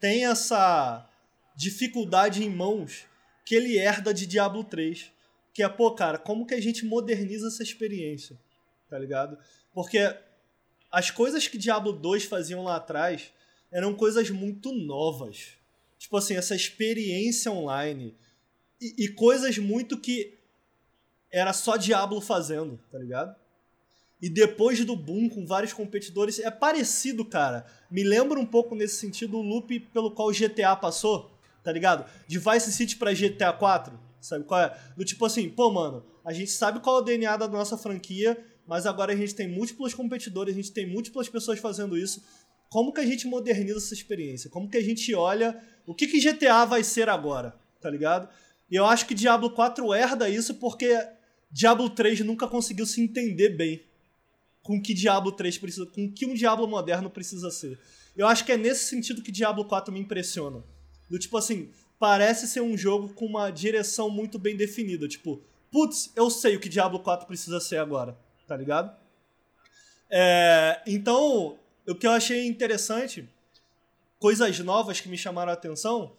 tem essa dificuldade em mãos que ele herda de Diablo 3. Que é, pô, cara, como que a gente moderniza essa experiência? tá ligado? Porque as coisas que Diablo 2 faziam lá atrás eram coisas muito novas. Tipo assim, essa experiência online. E, e coisas muito que era só Diablo fazendo, tá ligado? E depois do boom com vários competidores, é parecido, cara. Me lembra um pouco nesse sentido o loop pelo qual o GTA passou, tá ligado? De Vice City pra GTA 4, sabe qual é? Do tipo assim, pô, mano, a gente sabe qual é o DNA da nossa franquia mas agora a gente tem múltiplos competidores, a gente tem múltiplas pessoas fazendo isso. Como que a gente moderniza essa experiência? Como que a gente olha o que, que GTA vai ser agora, tá ligado? E eu acho que Diablo 4 herda isso porque Diablo 3 nunca conseguiu se entender bem com que Diablo 3 precisa, com que um Diablo moderno precisa ser. Eu acho que é nesse sentido que Diablo 4 me impressiona. Do tipo assim, parece ser um jogo com uma direção muito bem definida, tipo, putz, eu sei o que Diablo 4 precisa ser agora tá ligado? É, então, o que eu achei interessante, coisas novas que me chamaram a atenção,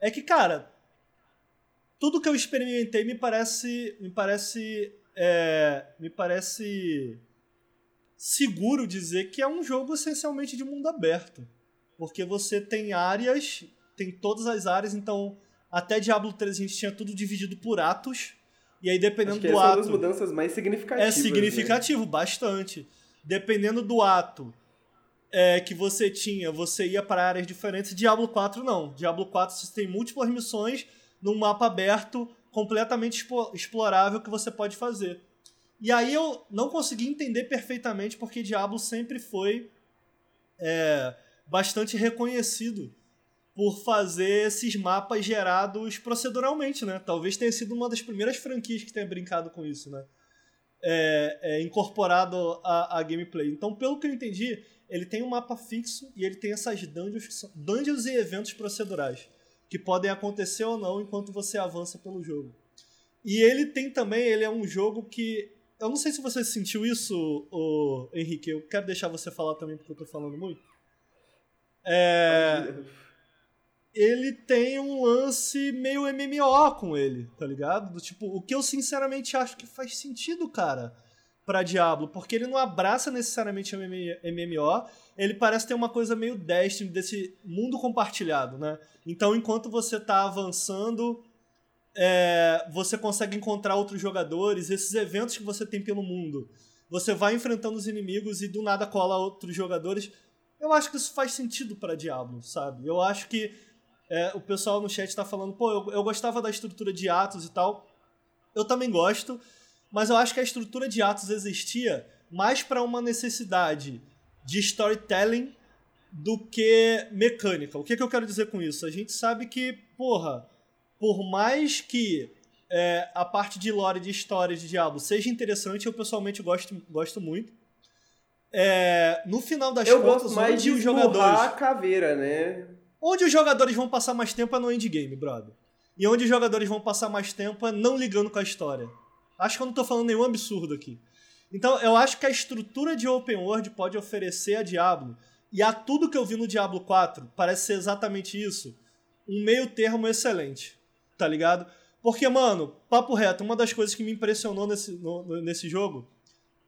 é que, cara, tudo que eu experimentei me parece. Me parece. É, me parece seguro dizer que é um jogo essencialmente de mundo aberto. Porque você tem áreas, tem todas as áreas, então até Diablo 3 a gente tinha tudo dividido por atos. E aí, dependendo do ato. É uma das mudanças mais significativas. É significativo, né? bastante. Dependendo do ato é, que você tinha, você ia para áreas diferentes. Diablo 4 não. Diablo 4 você tem múltiplas missões num mapa aberto, completamente explorável que você pode fazer. E aí eu não consegui entender perfeitamente porque Diablo sempre foi é, bastante reconhecido por fazer esses mapas gerados proceduralmente, né? Talvez tenha sido uma das primeiras franquias que tenha brincado com isso, né? É, é, incorporado a, gameplay. Então, pelo que eu entendi, ele tem um mapa fixo e ele tem essas dungeons, dungeons e eventos procedurais que podem acontecer ou não enquanto você avança pelo jogo. E ele tem também, ele é um jogo que eu não sei se você sentiu isso, o Henrique. Eu quero deixar você falar também porque eu tô falando muito. É ele tem um lance meio MMO com ele, tá ligado? Do tipo, o que eu sinceramente acho que faz sentido, cara, para Diablo, porque ele não abraça necessariamente MMO, ele parece ter uma coisa meio Destiny desse mundo compartilhado, né? Então, enquanto você tá avançando, é, você consegue encontrar outros jogadores, esses eventos que você tem pelo mundo. Você vai enfrentando os inimigos e do nada cola outros jogadores. Eu acho que isso faz sentido para Diablo, sabe? Eu acho que é, o pessoal no chat tá falando, pô, eu, eu gostava da estrutura de Atos e tal. Eu também gosto, mas eu acho que a estrutura de Atos existia mais para uma necessidade de storytelling do que mecânica. O que, que eu quero dizer com isso? A gente sabe que, porra, por mais que é, a parte de lore, de história de Diablo seja interessante, eu pessoalmente gosto, gosto muito. É, no final das eu contas, gosto mais de os jogadores... a caveira, né? Onde os jogadores vão passar mais tempo é no endgame, brother. E onde os jogadores vão passar mais tempo é não ligando com a história. Acho que eu não tô falando nenhum absurdo aqui. Então, eu acho que a estrutura de open world pode oferecer a Diablo, e a tudo que eu vi no Diablo 4, parece ser exatamente isso, um meio termo excelente, tá ligado? Porque, mano, papo reto, uma das coisas que me impressionou nesse, no, nesse jogo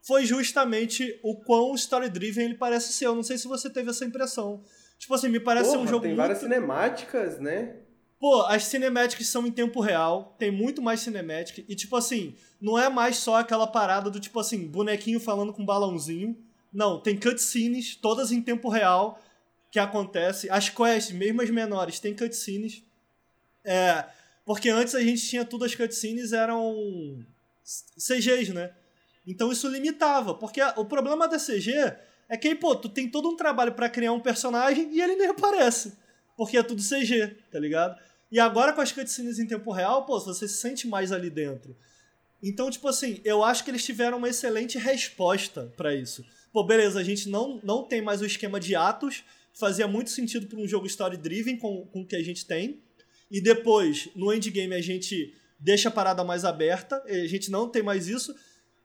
foi justamente o quão story-driven ele parece ser. Eu não sei se você teve essa impressão. Tipo assim, me parece Porra, ser um jogo tem muito... várias cinemáticas, né? Pô, as cinemáticas são em tempo real, tem muito mais cinemática, e tipo assim, não é mais só aquela parada do tipo assim, bonequinho falando com balãozinho. Não, tem cutscenes, todas em tempo real, que acontece. As quests, mesmo as menores, tem cutscenes. É, porque antes a gente tinha tudo, as cutscenes eram CGs, né? Então isso limitava, porque o problema da CG é que, pô, tu tem todo um trabalho para criar um personagem e ele nem aparece, porque é tudo CG, tá ligado? E agora com as cutscenes em tempo real, pô, você se sente mais ali dentro. Então, tipo assim, eu acho que eles tiveram uma excelente resposta para isso. Pô, beleza, a gente não, não tem mais o esquema de atos, fazia muito sentido para um jogo story-driven com, com o que a gente tem. E depois, no endgame, a gente deixa a parada mais aberta, a gente não tem mais isso.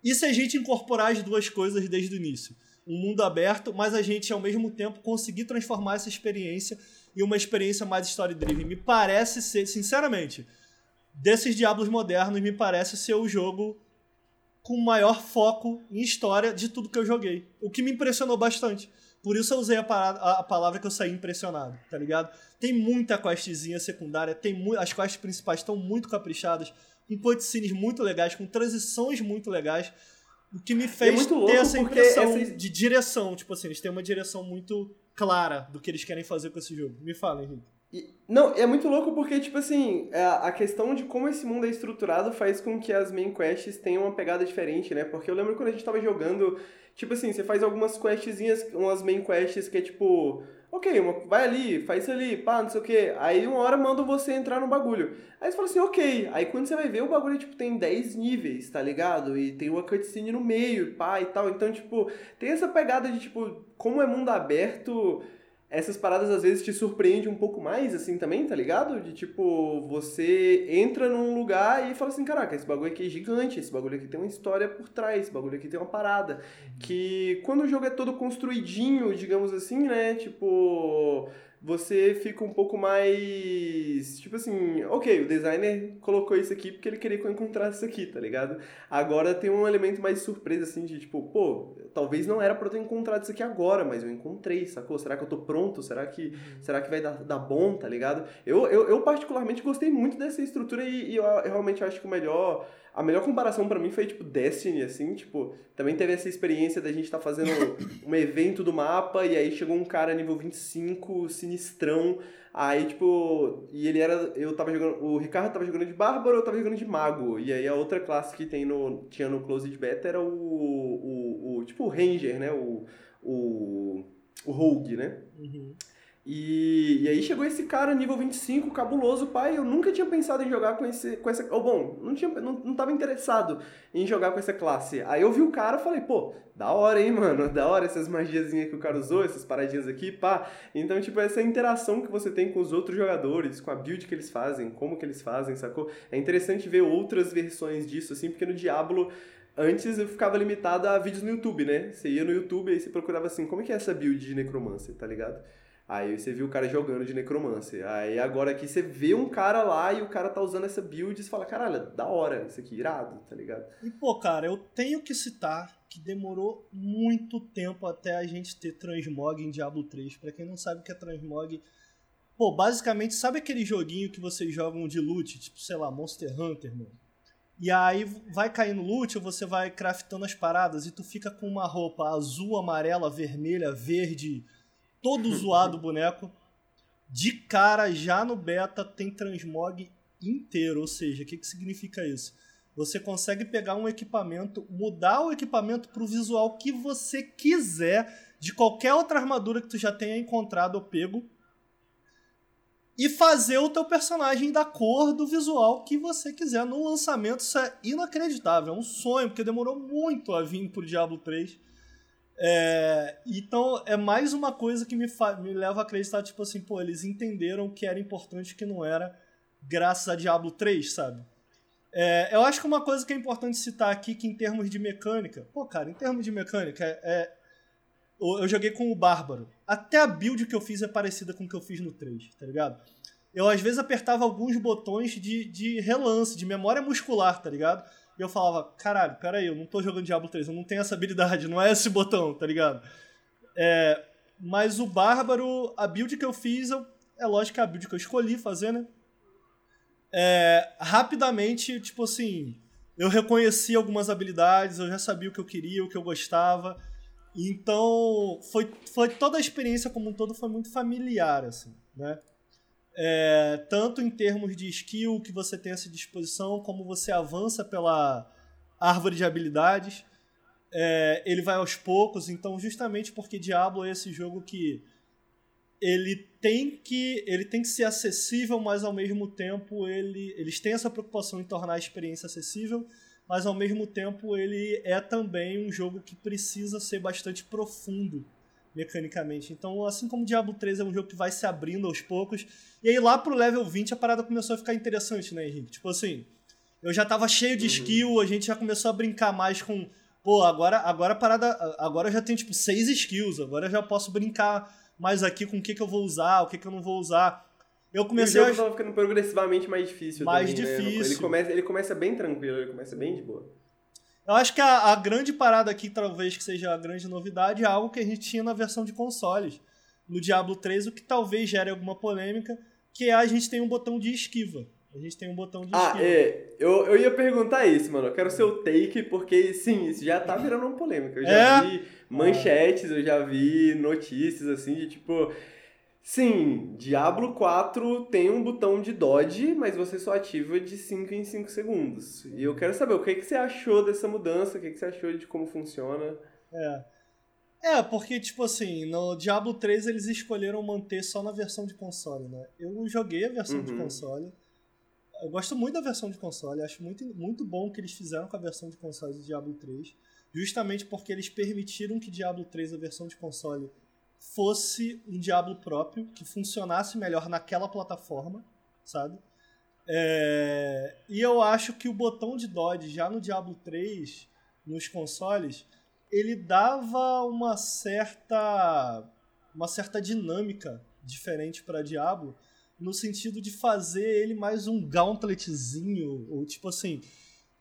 E se a gente incorporar as duas coisas desde o início? Um mundo aberto, mas a gente, ao mesmo tempo, conseguir transformar essa experiência em uma experiência mais story-driven. Me parece ser, sinceramente, desses Diablos modernos, me parece ser o jogo com maior foco em história de tudo que eu joguei. O que me impressionou bastante. Por isso eu usei a, parada, a palavra que eu saí impressionado, tá ligado? Tem muita questzinha secundária, tem mu as quests principais estão muito caprichadas, com cutscenes muito legais, com transições muito legais. O que me fez é ter essa impressão essa... de direção. Tipo assim, eles têm uma direção muito clara do que eles querem fazer com esse jogo. Me fala, Henrique. E, não, é muito louco porque, tipo assim, a, é, a questão de como esse mundo é estruturado faz com que as main quests tenham uma pegada diferente, né? Porque eu lembro quando a gente tava jogando, tipo assim, você faz algumas questzinhas, umas main quests que é tipo, ok, uma, vai ali, faz isso ali, pá, não sei o que. Aí uma hora mandam você entrar no bagulho. Aí você fala assim, ok. Aí quando você vai ver, o bagulho, tipo, tem 10 níveis, tá ligado? E tem uma cutscene no meio, pá, e tal. Então, tipo, tem essa pegada de, tipo, como é mundo aberto essas paradas às vezes te surpreendem um pouco mais, assim, também, tá ligado? De tipo, você entra num lugar e fala assim, caraca, esse bagulho aqui é gigante, esse bagulho aqui tem uma história por trás, esse bagulho aqui tem uma parada. Que quando o jogo é todo construidinho, digamos assim, né? Tipo, você fica um pouco mais. Tipo assim, ok, o designer colocou isso aqui porque ele queria encontrasse isso aqui, tá ligado? Agora tem um elemento mais surpresa, assim, de tipo, pô, talvez não era pra eu ter encontrado isso aqui agora, mas eu encontrei, sacou? Será que eu tô pronto? Será que, uhum. será que vai dar, dar bom, tá ligado? Eu, eu, eu particularmente gostei muito dessa estrutura e, e eu, eu realmente acho que o melhor a melhor comparação para mim foi, tipo, Destiny, assim, tipo, também teve essa experiência da gente estar tá fazendo <coughs> um evento do mapa e aí chegou um cara nível 25, sinistrão, aí, tipo, e ele era, eu tava jogando, o Ricardo tava jogando de Bárbaro, eu tava jogando de Mago, e aí a outra classe que tem no, tinha no Closed Beta era o, o, o tipo, o Ranger, né, o, o, o Rogue, né? Uhum. E, e aí chegou esse cara, nível 25, cabuloso, pai. Eu nunca tinha pensado em jogar com, esse, com essa. Ou bom, não, tinha, não, não tava interessado em jogar com essa classe. Aí eu vi o cara falei, pô, da hora, hein, mano? Da hora essas magiazinhas que o cara usou, essas paradinhas aqui, pá. Então, tipo, essa interação que você tem com os outros jogadores, com a build que eles fazem, como que eles fazem, sacou? É interessante ver outras versões disso, assim, porque no Diablo. Antes eu ficava limitado a vídeos no YouTube, né? Você ia no YouTube e você procurava assim, como é que é essa build de necromancer, tá ligado? Aí você viu o cara jogando de necromancer. Aí agora aqui você vê um cara lá e o cara tá usando essa build e você fala, caralho, da hora, isso aqui, irado, tá ligado? E pô, cara, eu tenho que citar que demorou muito tempo até a gente ter transmog em Diablo 3. Para quem não sabe o que é transmog, pô, basicamente, sabe aquele joguinho que vocês jogam de loot, tipo, sei lá, Monster Hunter, mano? E aí vai caindo loot, você vai craftando as paradas e tu fica com uma roupa azul, amarela, vermelha, verde, todo <laughs> zoado o boneco. De cara, já no beta, tem transmog inteiro. Ou seja, o que, que significa isso? Você consegue pegar um equipamento, mudar o equipamento para o visual que você quiser, de qualquer outra armadura que tu já tenha encontrado ou pego e fazer o teu personagem da cor do visual que você quiser. No lançamento isso é inacreditável, é um sonho, porque demorou muito a vir pro Diablo 3. É, então é mais uma coisa que me, me leva a acreditar, tipo assim, pô, eles entenderam que era importante que não era, graças a Diablo 3, sabe? É, eu acho que uma coisa que é importante citar aqui, que em termos de mecânica, pô, cara, em termos de mecânica, é, é eu joguei com o Bárbaro. Até a build que eu fiz é parecida com o que eu fiz no 3, tá ligado? Eu às vezes apertava alguns botões de, de relance, de memória muscular, tá ligado? E eu falava, caralho, peraí, eu não tô jogando Diablo 3, eu não tenho essa habilidade, não é esse botão, tá ligado? É, mas o Bárbaro, a build que eu fiz, eu, é lógico que é a build que eu escolhi fazer, né? É, rapidamente, tipo assim, eu reconheci algumas habilidades, eu já sabia o que eu queria, o que eu gostava. Então, foi, foi toda a experiência como um todo foi muito familiar, assim, né? É, tanto em termos de skill que você tem à sua disposição, como você avança pela árvore de habilidades. É, ele vai aos poucos, então justamente porque Diablo é esse jogo que ele tem que ele tem que ser acessível, mas ao mesmo tempo ele, eles têm essa preocupação em tornar a experiência acessível, mas ao mesmo tempo ele é também um jogo que precisa ser bastante profundo mecanicamente. Então, assim como Diablo 3 é um jogo que vai se abrindo aos poucos, e aí lá pro level 20 a parada começou a ficar interessante, né, Henrique? Tipo assim, eu já tava cheio de uhum. skill, a gente já começou a brincar mais com, pô, agora agora a parada, agora eu já tenho tipo seis skills, agora eu já posso brincar mais aqui com o que que eu vou usar, o que que eu não vou usar. Eu comecei o jogo a... tava ficando progressivamente mais difícil Mais também, difícil. Né? Ele começa, ele começa bem tranquilo, ele começa bem de boa. Eu acho que a, a, grande parada aqui, talvez que seja a grande novidade, é algo que a gente tinha na versão de consoles. No Diablo 3, o que talvez gere alguma polêmica, que é a gente tem um botão de esquiva. A gente tem um botão de ah, esquiva. Ah, é. Eu, eu ia perguntar isso, mano. Eu quero seu take, porque sim, isso já tá virando uma polêmica. Eu já é? vi manchetes, eu já vi notícias assim de tipo Sim, Diablo 4 tem um botão de dodge, mas você só ativa de 5 em 5 segundos. E eu quero saber o que, que você achou dessa mudança, o que, que você achou de como funciona. É. É, porque, tipo assim, no Diablo 3 eles escolheram manter só na versão de console, né? Eu joguei a versão uhum. de console. Eu gosto muito da versão de console, acho muito, muito bom o que eles fizeram com a versão de console de Diablo 3. Justamente porque eles permitiram que Diablo 3, a versão de console, fosse um Diablo próprio, que funcionasse melhor naquela plataforma, sabe? É... E eu acho que o botão de dodge já no Diablo 3, nos consoles, ele dava uma certa uma certa dinâmica diferente para Diablo, no sentido de fazer ele mais um gauntletzinho, ou tipo assim,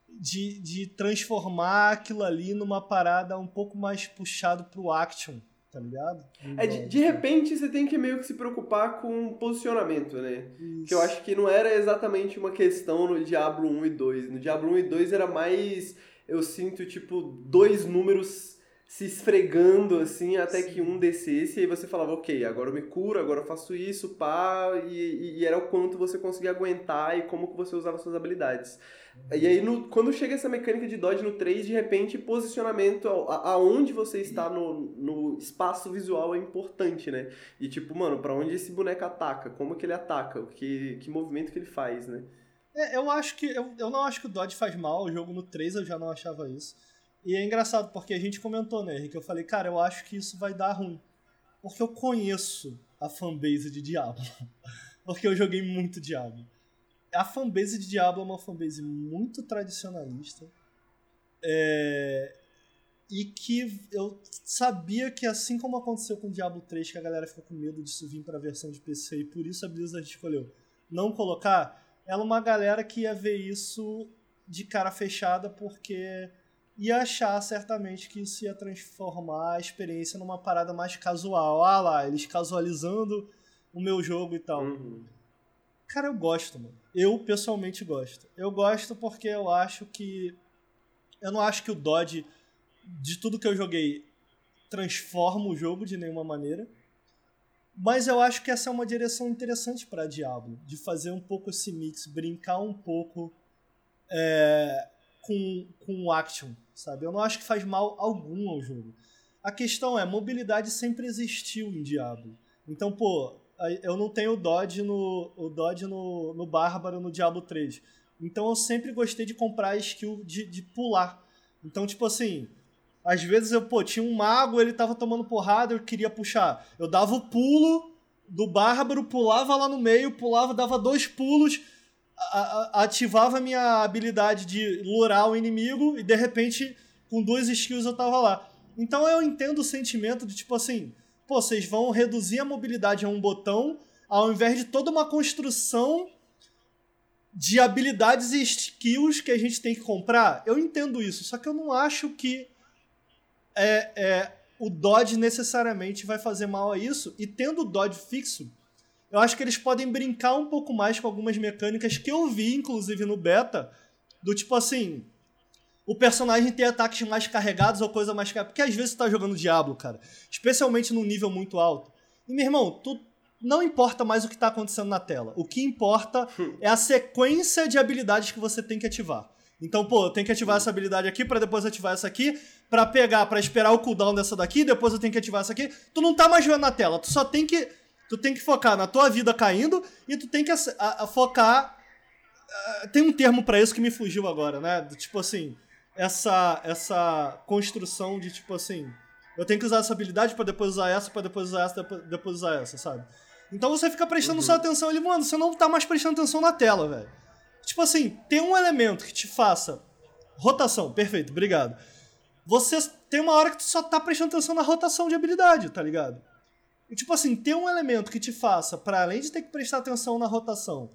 de, de transformar aquilo ali numa parada um pouco mais puxado pro action, tá ligado? É, de, de repente você tem que meio que se preocupar com posicionamento, né? Isso. Que eu acho que não era exatamente uma questão no Diablo 1 e 2. No Diablo 1 e 2 era mais, eu sinto, tipo, dois números se esfregando assim até Sim. que um descesse e aí você falava, ok, agora eu me curo, agora eu faço isso, pá, e, e era o quanto você conseguia aguentar e como que você usava suas habilidades. E aí, no, quando chega essa mecânica de dodge no 3, de repente, posicionamento a, aonde você está no, no espaço visual é importante, né? E tipo, mano, para onde esse boneco ataca? Como que ele ataca? Que, que movimento que ele faz, né? É, eu acho que. Eu, eu não acho que o dodge faz mal, o jogo no 3 eu já não achava isso. E é engraçado, porque a gente comentou, né, que eu falei, cara, eu acho que isso vai dar ruim. Porque eu conheço a fanbase de Diablo. <laughs> porque eu joguei muito Diablo a fanbase de Diablo é uma fanbase muito tradicionalista. É, e que eu sabia que, assim como aconteceu com Diablo 3, que a galera ficou com medo disso vir para a versão de PC e por isso a Blizzard escolheu não colocar, ela é uma galera que ia ver isso de cara fechada porque ia achar certamente que isso ia transformar a experiência numa parada mais casual. Ah lá, eles casualizando o meu jogo e tal. Uhum. Cara, eu gosto, mano. Eu pessoalmente gosto. Eu gosto porque eu acho que. Eu não acho que o Dodge, de tudo que eu joguei, transforma o jogo de nenhuma maneira. Mas eu acho que essa é uma direção interessante para Diablo, de fazer um pouco esse mix, brincar um pouco é, com, com o action, sabe? Eu não acho que faz mal algum ao jogo. a questão é, mobilidade sempre existiu em Diablo. Então, pô, eu não tenho dodge no, o dodge no, no Bárbaro no Diablo 3. Então eu sempre gostei de comprar skill de, de pular. Então, tipo assim, às vezes eu, pô, tinha um mago, ele tava tomando porrada, eu queria puxar. Eu dava o pulo do bárbaro, pulava lá no meio, pulava, dava dois pulos, a, a, ativava minha habilidade de lurar o inimigo e de repente, com duas skills eu tava lá. Então eu entendo o sentimento de tipo assim, vocês vão reduzir a mobilidade a um botão ao invés de toda uma construção de habilidades e skills que a gente tem que comprar. Eu entendo isso, só que eu não acho que é, é, o Dodge necessariamente vai fazer mal a isso. E tendo o Dodge fixo, eu acho que eles podem brincar um pouco mais com algumas mecânicas que eu vi, inclusive no beta, do tipo assim. O personagem ter ataques mais carregados ou coisa mais carregada. Porque às vezes você tá jogando Diablo, cara. Especialmente num nível muito alto. E, meu irmão, tu não importa mais o que tá acontecendo na tela. O que importa é a sequência de habilidades que você tem que ativar. Então, pô, eu tenho que ativar essa habilidade aqui para depois ativar essa aqui, para pegar, para esperar o cooldown dessa daqui, depois eu tenho que ativar essa aqui. Tu não tá mais vendo na tela, tu só tem que tu tem que focar na tua vida caindo e tu tem que a, a, focar tem um termo para isso que me fugiu agora, né? Tipo assim, essa essa construção de tipo assim, eu tenho que usar essa habilidade para depois usar essa, para depois usar essa, depois, depois usar essa, sabe? Então você fica prestando uhum. só atenção ali, mano, você não tá mais prestando atenção na tela, velho. Tipo assim, tem um elemento que te faça. Rotação, perfeito, obrigado. Você tem uma hora que tu só tá prestando atenção na rotação de habilidade, tá ligado? E tipo assim, tem um elemento que te faça, para além de ter que prestar atenção na rotação,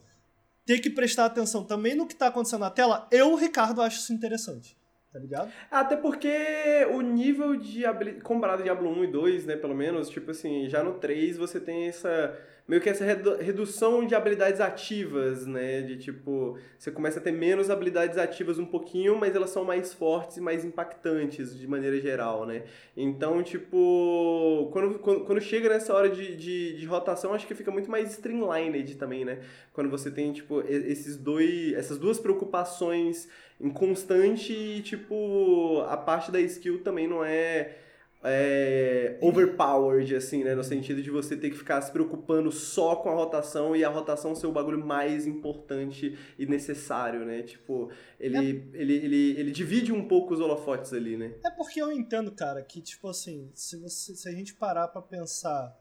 ter que prestar atenção também no que tá acontecendo na tela, eu, Ricardo, acho isso interessante. Tá ligado? Até porque o nível de habilidade. Comparado Diablo 1 e 2, né, pelo menos, tipo assim, já no 3 você tem essa meio que essa redução de habilidades ativas, né? De tipo, você começa a ter menos habilidades ativas um pouquinho, mas elas são mais fortes e mais impactantes de maneira geral, né? Então, tipo, quando, quando, quando chega nessa hora de, de, de, rotação, acho que fica muito mais streamlined também, né? Quando você tem, tipo, esses dois, essas duas preocupações em constante e, tipo, a parte da skill também não é é, overpowered, assim, né? No sentido de você ter que ficar se preocupando só com a rotação e a rotação ser o bagulho mais importante e necessário, né? Tipo, ele, é... ele, ele, ele divide um pouco os holofotes ali, né? É porque eu entendo, cara, que, tipo assim, se, você, se a gente parar pra pensar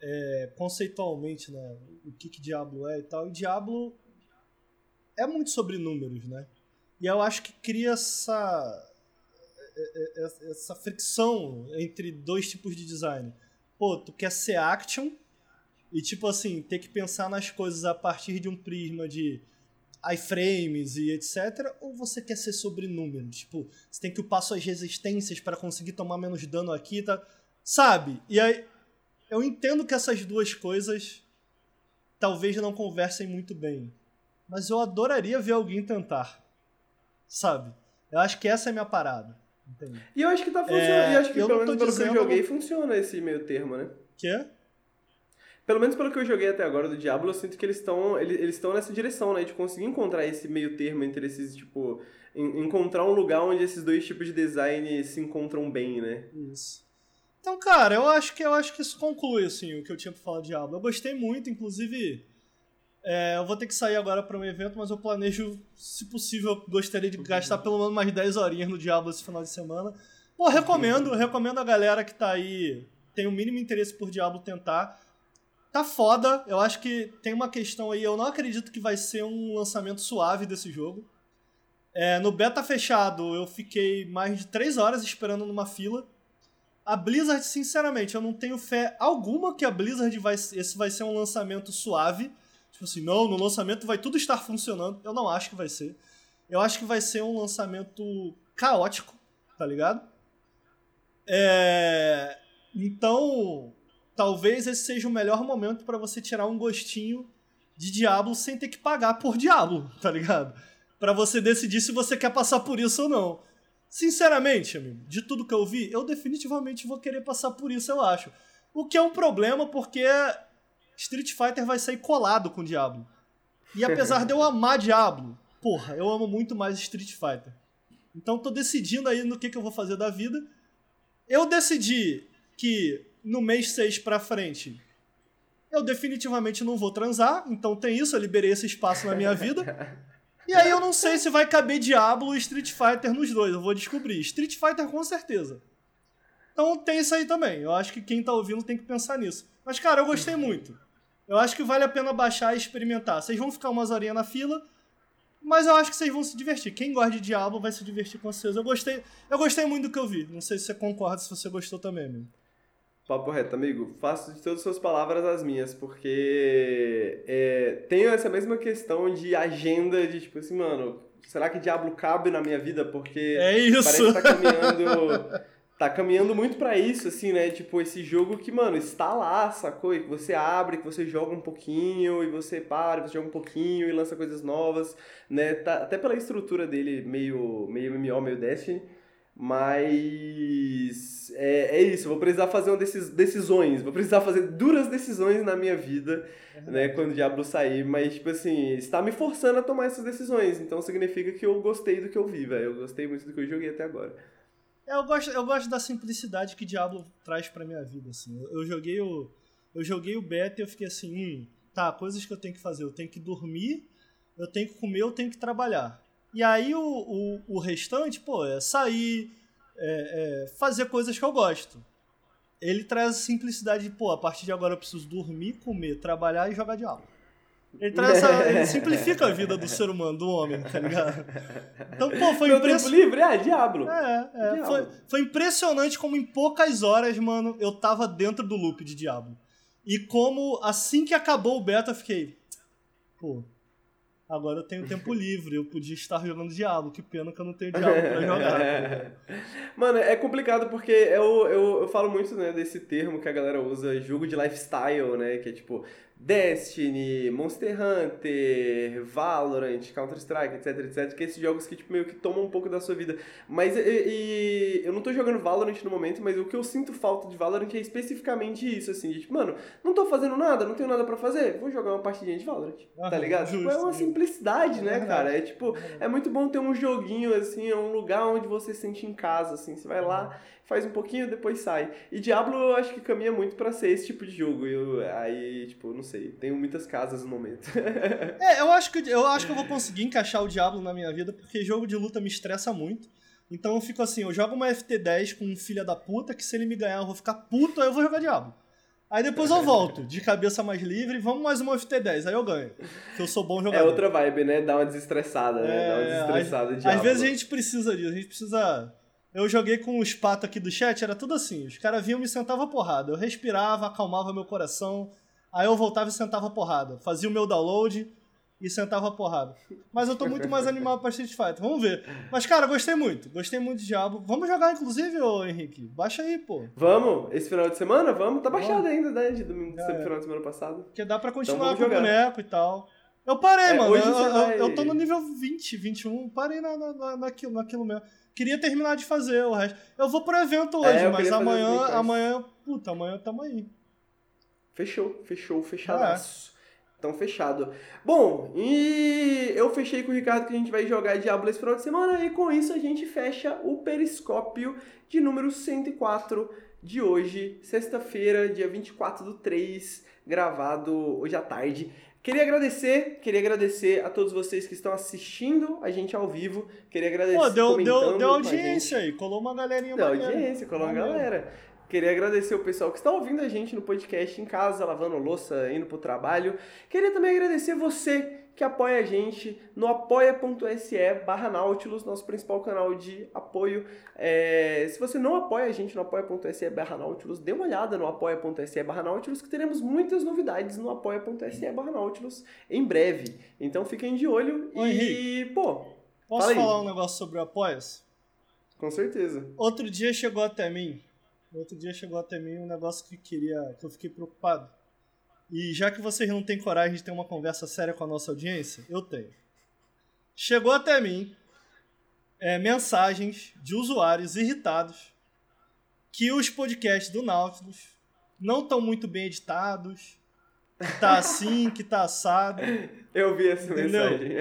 é, conceitualmente, né? O que, que Diablo é e tal, e Diablo é muito sobre números, né? E eu acho que cria essa essa fricção entre dois tipos de design. Pô, tu quer ser action e, tipo assim, ter que pensar nas coisas a partir de um prisma de iframes e etc. Ou você quer ser sobre números? Tipo, você tem que upar suas resistências para conseguir tomar menos dano aqui, tá? Sabe? E aí, eu entendo que essas duas coisas talvez não conversem muito bem. Mas eu adoraria ver alguém tentar. Sabe? Eu acho que essa é a minha parada. Entendi. E eu acho que tá funcionando. É, e acho que pelo menos pelo que eu joguei funciona esse meio termo, né? Que Pelo menos pelo que eu joguei até agora do Diablo, eu sinto que eles estão eles, eles nessa direção, né? De conseguir encontrar esse meio termo entre esses, tipo... encontrar um lugar onde esses dois tipos de design se encontram bem, né? Isso. Então, cara, eu acho que eu acho que isso conclui, assim, o que eu tinha pra falar de Diablo. Eu gostei muito, inclusive... É, eu vou ter que sair agora para um evento, mas eu planejo, se possível, gostaria de gastar pelo menos mais 10 horinhas no Diablo esse final de semana. Pô, recomendo, recomendo a galera que tá aí, tem o mínimo interesse por Diablo tentar. Tá foda, eu acho que tem uma questão aí, eu não acredito que vai ser um lançamento suave desse jogo. É, no beta fechado, eu fiquei mais de 3 horas esperando numa fila. A Blizzard, sinceramente, eu não tenho fé alguma que a Blizzard vai. Esse vai ser um lançamento suave. Tipo assim, não, no lançamento vai tudo estar funcionando. Eu não acho que vai ser. Eu acho que vai ser um lançamento caótico, tá ligado? É... Então, talvez esse seja o melhor momento para você tirar um gostinho de Diablo sem ter que pagar por Diablo, tá ligado? Para você decidir se você quer passar por isso ou não. Sinceramente, amigo, de tudo que eu vi, eu definitivamente vou querer passar por isso, eu acho. O que é um problema porque Street Fighter vai sair colado com Diablo. E apesar de eu <laughs> amar Diablo, porra, eu amo muito mais Street Fighter. Então tô decidindo aí no que, que eu vou fazer da vida. eu decidi que no mês 6 pra frente eu definitivamente não vou transar, então tem isso, eu liberei esse espaço na minha vida. E aí eu não sei se vai caber Diablo e Street Fighter nos dois, eu vou descobrir. Street Fighter com certeza. Então tem isso aí também. Eu acho que quem tá ouvindo tem que pensar nisso. Mas, cara, eu gostei muito. Eu acho que vale a pena baixar e experimentar. Vocês vão ficar umas horinhas na fila, mas eu acho que vocês vão se divertir. Quem gosta de Diablo vai se divertir com vocês. Eu gostei, eu gostei muito do que eu vi. Não sei se você concorda, se você gostou também, amigo. Papo reto, amigo. Faço de todas as suas palavras as minhas, porque é, tenho essa mesma questão de agenda de tipo assim, mano, será que Diablo cabe na minha vida? Porque é isso. parece que tá caminhando. <laughs> tá caminhando muito para isso, assim, né? Tipo, esse jogo que, mano, está lá, sacou? E que você abre, que você joga um pouquinho, e você para, você joga um pouquinho e lança coisas novas, né? Tá, até pela estrutura dele, meio, meio MMO, meio Destiny. Mas é, é isso, vou precisar fazer uma desses, decisões, vou precisar fazer duras decisões na minha vida, uhum. né, quando o Diablo sair, mas, tipo assim, está me forçando a tomar essas decisões, então significa que eu gostei do que eu vi, velho, eu gostei muito do que eu joguei até agora. Eu gosto, eu gosto da simplicidade que Diablo traz pra minha vida, assim, eu, eu joguei o eu joguei o beta e eu fiquei assim, hum, tá, coisas que eu tenho que fazer, eu tenho que dormir, eu tenho que comer, eu tenho que trabalhar. E aí o, o, o restante, pô, é sair, é, é fazer coisas que eu gosto. Ele traz a simplicidade de, pô, a partir de agora eu preciso dormir, comer, trabalhar e jogar diabo. Ele, traz essa, <laughs> ele simplifica a vida do ser humano, do homem, tá ligado? Então, pô, foi impressionante. livre? É, Diablo. É, é. Diablo. Foi, foi impressionante como em poucas horas, mano, eu tava dentro do loop de Diablo. E como assim que acabou o beta, eu fiquei. Pô, Agora eu tenho tempo <laughs> livre, eu podia estar jogando Diablo, que pena que eu não tenho Diablo pra jogar. <laughs> Mano, é complicado porque eu, eu, eu falo muito né, desse termo que a galera usa, jogo de lifestyle, né? Que é tipo, Destiny, Monster Hunter, Valorant, Counter-Strike, etc, etc, que esses jogos que tipo, meio que tomam um pouco da sua vida. Mas e, e, eu não tô jogando Valorant no momento, mas o que eu sinto falta de Valorant é especificamente isso, assim, de tipo, mano, não tô fazendo nada, não tenho nada para fazer, vou jogar uma partidinha de Valorant, ah, tá ligado? Justo, tipo, é uma simplicidade, né, é cara? É tipo, é muito bom ter um joguinho, assim, é um lugar onde você se sente em casa, assim, você vai lá faz um pouquinho, depois sai. E Diablo eu acho que caminha muito para ser esse tipo de jogo. Eu, aí, tipo, não sei, tenho muitas casas no momento. <laughs> é, eu acho, que, eu acho que eu vou conseguir encaixar o Diablo na minha vida, porque jogo de luta me estressa muito. Então eu fico assim, eu jogo uma FT10 com um filho da puta, que se ele me ganhar eu vou ficar puto, aí eu vou jogar Diablo. Aí depois eu volto, de cabeça mais livre, vamos mais uma FT10, aí eu ganho. Que eu sou bom jogador. É outra vibe, né? Dá uma desestressada, né? Dá uma é, desestressada às, Às vezes a gente precisa disso, a gente precisa eu joguei com os patos aqui do chat, era tudo assim. Os caras vinham e me sentavam porrada. Eu respirava, acalmava meu coração. Aí eu voltava e sentava porrada. Fazia o meu download e sentava porrada. Mas eu tô muito mais animado pra Street Fighter. Vamos ver. Mas, cara, gostei muito. Gostei muito de Diablo. Vamos jogar, inclusive, ô Henrique. Baixa aí, pô. Vamos? Esse final de semana? Vamos? Tá baixado Vamos. ainda, né? De domingo, é. final de semana passado. Porque dá pra então continuar então, com o boneco e tal. Eu parei, é, mano. Eu, vai... eu, eu, tô no nível 20, 21. Parei na, na, naquilo, naquilo mesmo. Queria terminar de fazer o resto. Eu vou pro evento hoje, é, mas amanhã, amanhã, puta, amanhã tamo aí. Fechou, fechou, fechadaço. É. Então, fechado. Bom, e eu fechei com o Ricardo que a gente vai jogar Diablo esse final de semana e com isso a gente fecha o periscópio de número 104 de hoje, sexta-feira, dia 24 do 3, gravado hoje à tarde. Queria agradecer, queria agradecer a todos vocês que estão assistindo a gente ao vivo. Queria agradecer. Pô, deu, deu, deu audiência aí, colou uma galerinha Deu audiência, colou uma galera. Queria agradecer o pessoal que está ouvindo a gente no podcast em casa, lavando louça, indo pro trabalho. Queria também agradecer você que apoia a gente no apoia.se barra Nautilus, nosso principal canal de apoio. É, se você não apoia a gente no apoia.se barra Nautilus, dê uma olhada no apoia.se barra Nautilus, que teremos muitas novidades no apoia.se barra Nautilus em breve. Então fiquem de olho Oi, e, Henrique, pô... Posso falar um negócio sobre o Apoia-se? Com certeza. Outro dia chegou até mim, outro dia chegou até mim um negócio que queria, que eu fiquei preocupado. E já que vocês não têm coragem de ter uma conversa séria com a nossa audiência, eu tenho. Chegou até mim é, mensagens de usuários irritados que os podcasts do Nautilus não estão muito bem editados, que tá <laughs> assim, que tá assado. Eu vi essa entendeu? mensagem.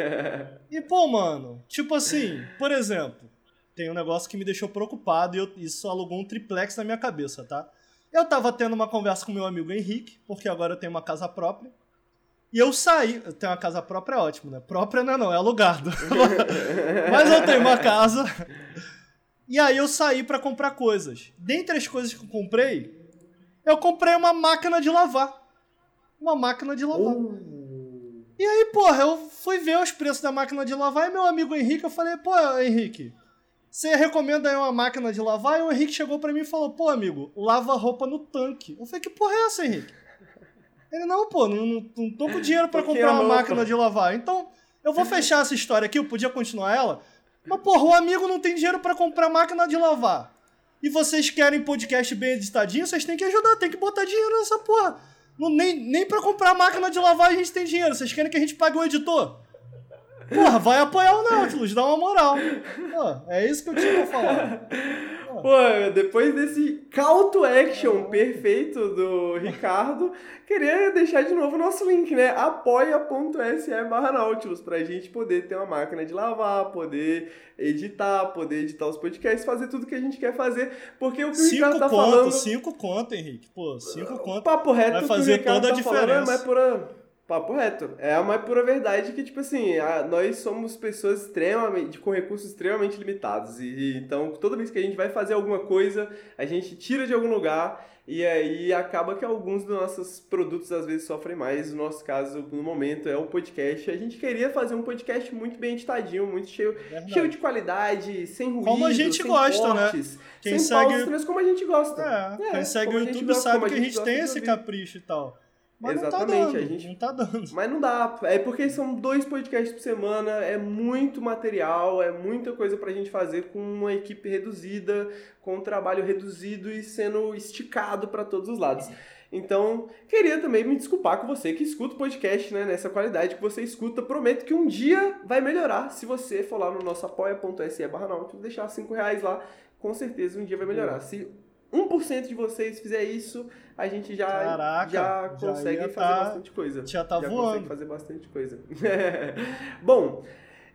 e pô, mano, tipo assim, por exemplo, tem um negócio que me deixou preocupado e eu, isso alugou um triplex na minha cabeça, tá? Eu tava tendo uma conversa com meu amigo Henrique, porque agora eu tenho uma casa própria. E eu saí. Eu tenho uma casa própria, é ótimo, né? Própria não é, não, é alugado. <laughs> Mas eu tenho uma casa. E aí eu saí para comprar coisas. Dentre as coisas que eu comprei, eu comprei uma máquina de lavar. Uma máquina de lavar. Uh. E aí, porra, eu fui ver os preços da máquina de lavar e meu amigo Henrique, eu falei, pô, Henrique, você recomenda aí uma máquina de lavar? E o Henrique chegou pra mim e falou, pô, amigo, lava roupa no tanque. Eu falei, que porra é essa, Henrique? Ele, não, pô, não, não, não tô com dinheiro pra Porque comprar uma máquina de lavar. Então, eu vou fechar essa história aqui, eu podia continuar ela. Mas, porra, o amigo não tem dinheiro pra comprar máquina de lavar. E vocês querem podcast bem editadinho, vocês têm que ajudar, tem que botar dinheiro nessa porra. Não, nem, nem pra comprar máquina de lavar a gente tem dinheiro. Vocês querem que a gente pague o editor? Porra, vai apoiar o Nautilus, dá uma moral. Pô, é isso que eu tinha pra falar. Pô, depois desse call to action perfeito do Ricardo, queria deixar de novo o nosso link, né? apoia.se barra Nautilus, pra gente poder ter uma máquina de lavar, poder editar, poder editar os podcasts, fazer tudo que a gente quer fazer. Porque o que o Ricardo Cinco tá conto, falando. cinco conto, Henrique. Pô, cinco conto. Papo reto, Vai fazer toda a tá falando é diferença. mais pura. Papo reto. É a mais pura verdade que, tipo assim, a- nós somos pessoas extremamente. com recursos extremamente limitados. E, e então, toda vez que a gente vai fazer alguma coisa, a gente tira de algum lugar. E aí acaba que alguns dos nossos produtos às vezes sofrem mais. No nosso caso, no momento, é o podcast. A gente queria fazer um podcast muito bem editadinho, muito cheio, Verdade. cheio de qualidade, sem ruído, Como a gente sem gosta, né? cortes, Quem sem segue- pausas, mas como a gente gosta. É, É, quem segue o a gente YouTube gosta, sabe a que a gente gente gosta tem esse capricho e tal. Mas Exatamente, não tá dando, a gente- não tá dando. Mas não dá. É porque são dois podcasts por semana, é muito material, é muita coisa pra gente fazer com uma equipe reduzida, com um trabalho reduzido e sendo esticado pra todos os lados. Então, queria também me desculpar com você que escuta o podcast, né, nessa qualidade que você escuta. Prometo que um dia vai melhorar se você for lá no nosso apoia.se barra deixar 5 reais lá, com certeza um dia vai melhorar. Se 1% de vocês fizer isso, a gente já, Caraca, já já consegue ia fazer tá- bastante coisa. já tá consegue voando. fazer bastante coisa. <laughs> Bom,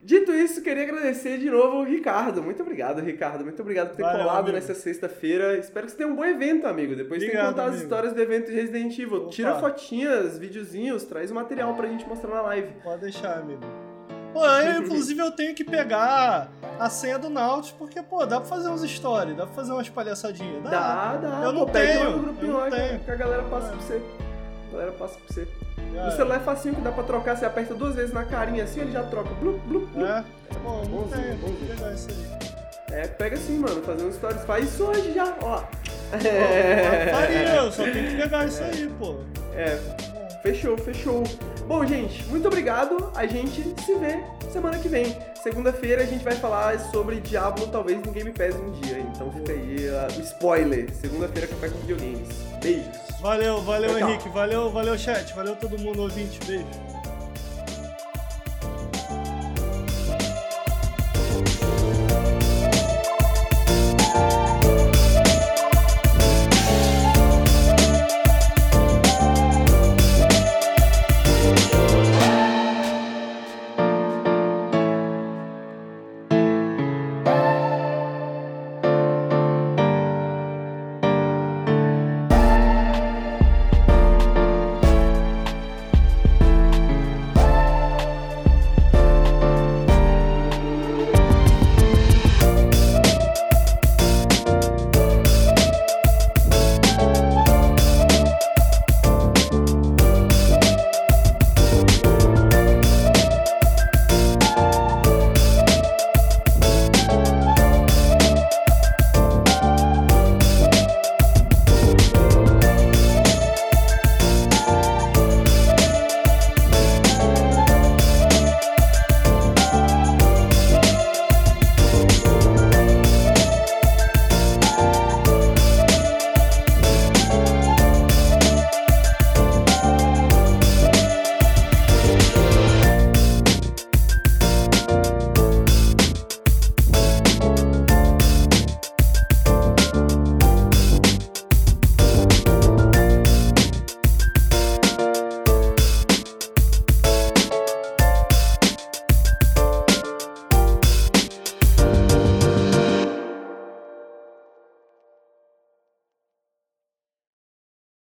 dito isso, queria agradecer de novo o Ricardo. Muito obrigado, Ricardo. Muito obrigado por ter Valeu, colado amigo. nessa sexta-feira. Espero que você tenha um bom evento, amigo. Depois tem que Obrigado, contar as amigo. histórias do evento de Resident Evil. Opa. Tira fotinhas, videozinhos, traz o material pra gente mostrar na live. Pode deixar, amigo. Pô, eu, inclusive eu tenho que pegar a senha do Nautilus, porque, pô, dá pra fazer uns stories, dá pra fazer umas palhaçadinhas. Dá. Dá, dá. Eu não Pô, lá tenho, eu não tenho. que a galera passa É. pra você. A galera passa pra você. Já No celular é facinho que dá pra trocar, você aperta duas vezes na carinha assim, ele já troca. Blup, blup, blup. É. Pô, não Bonzinho, pegar isso aí. É, pega assim, mano, fazer um stories. Faz isso hoje já, ó. Pô, <laughs> faria, só tenho que pegar isso aí, pô. É, fechou, fechou. Bom, gente, muito obrigado. A gente se vê semana que vem. Segunda-feira a gente vai falar sobre Diablo, talvez no Game Pass um dia. Então fica aí uh, o spoiler. Segunda-feira café com videogames. Beijos. Valeu, valeu. Henrique. Valeu, valeu, chat. Valeu todo mundo, ouvinte. Beijo.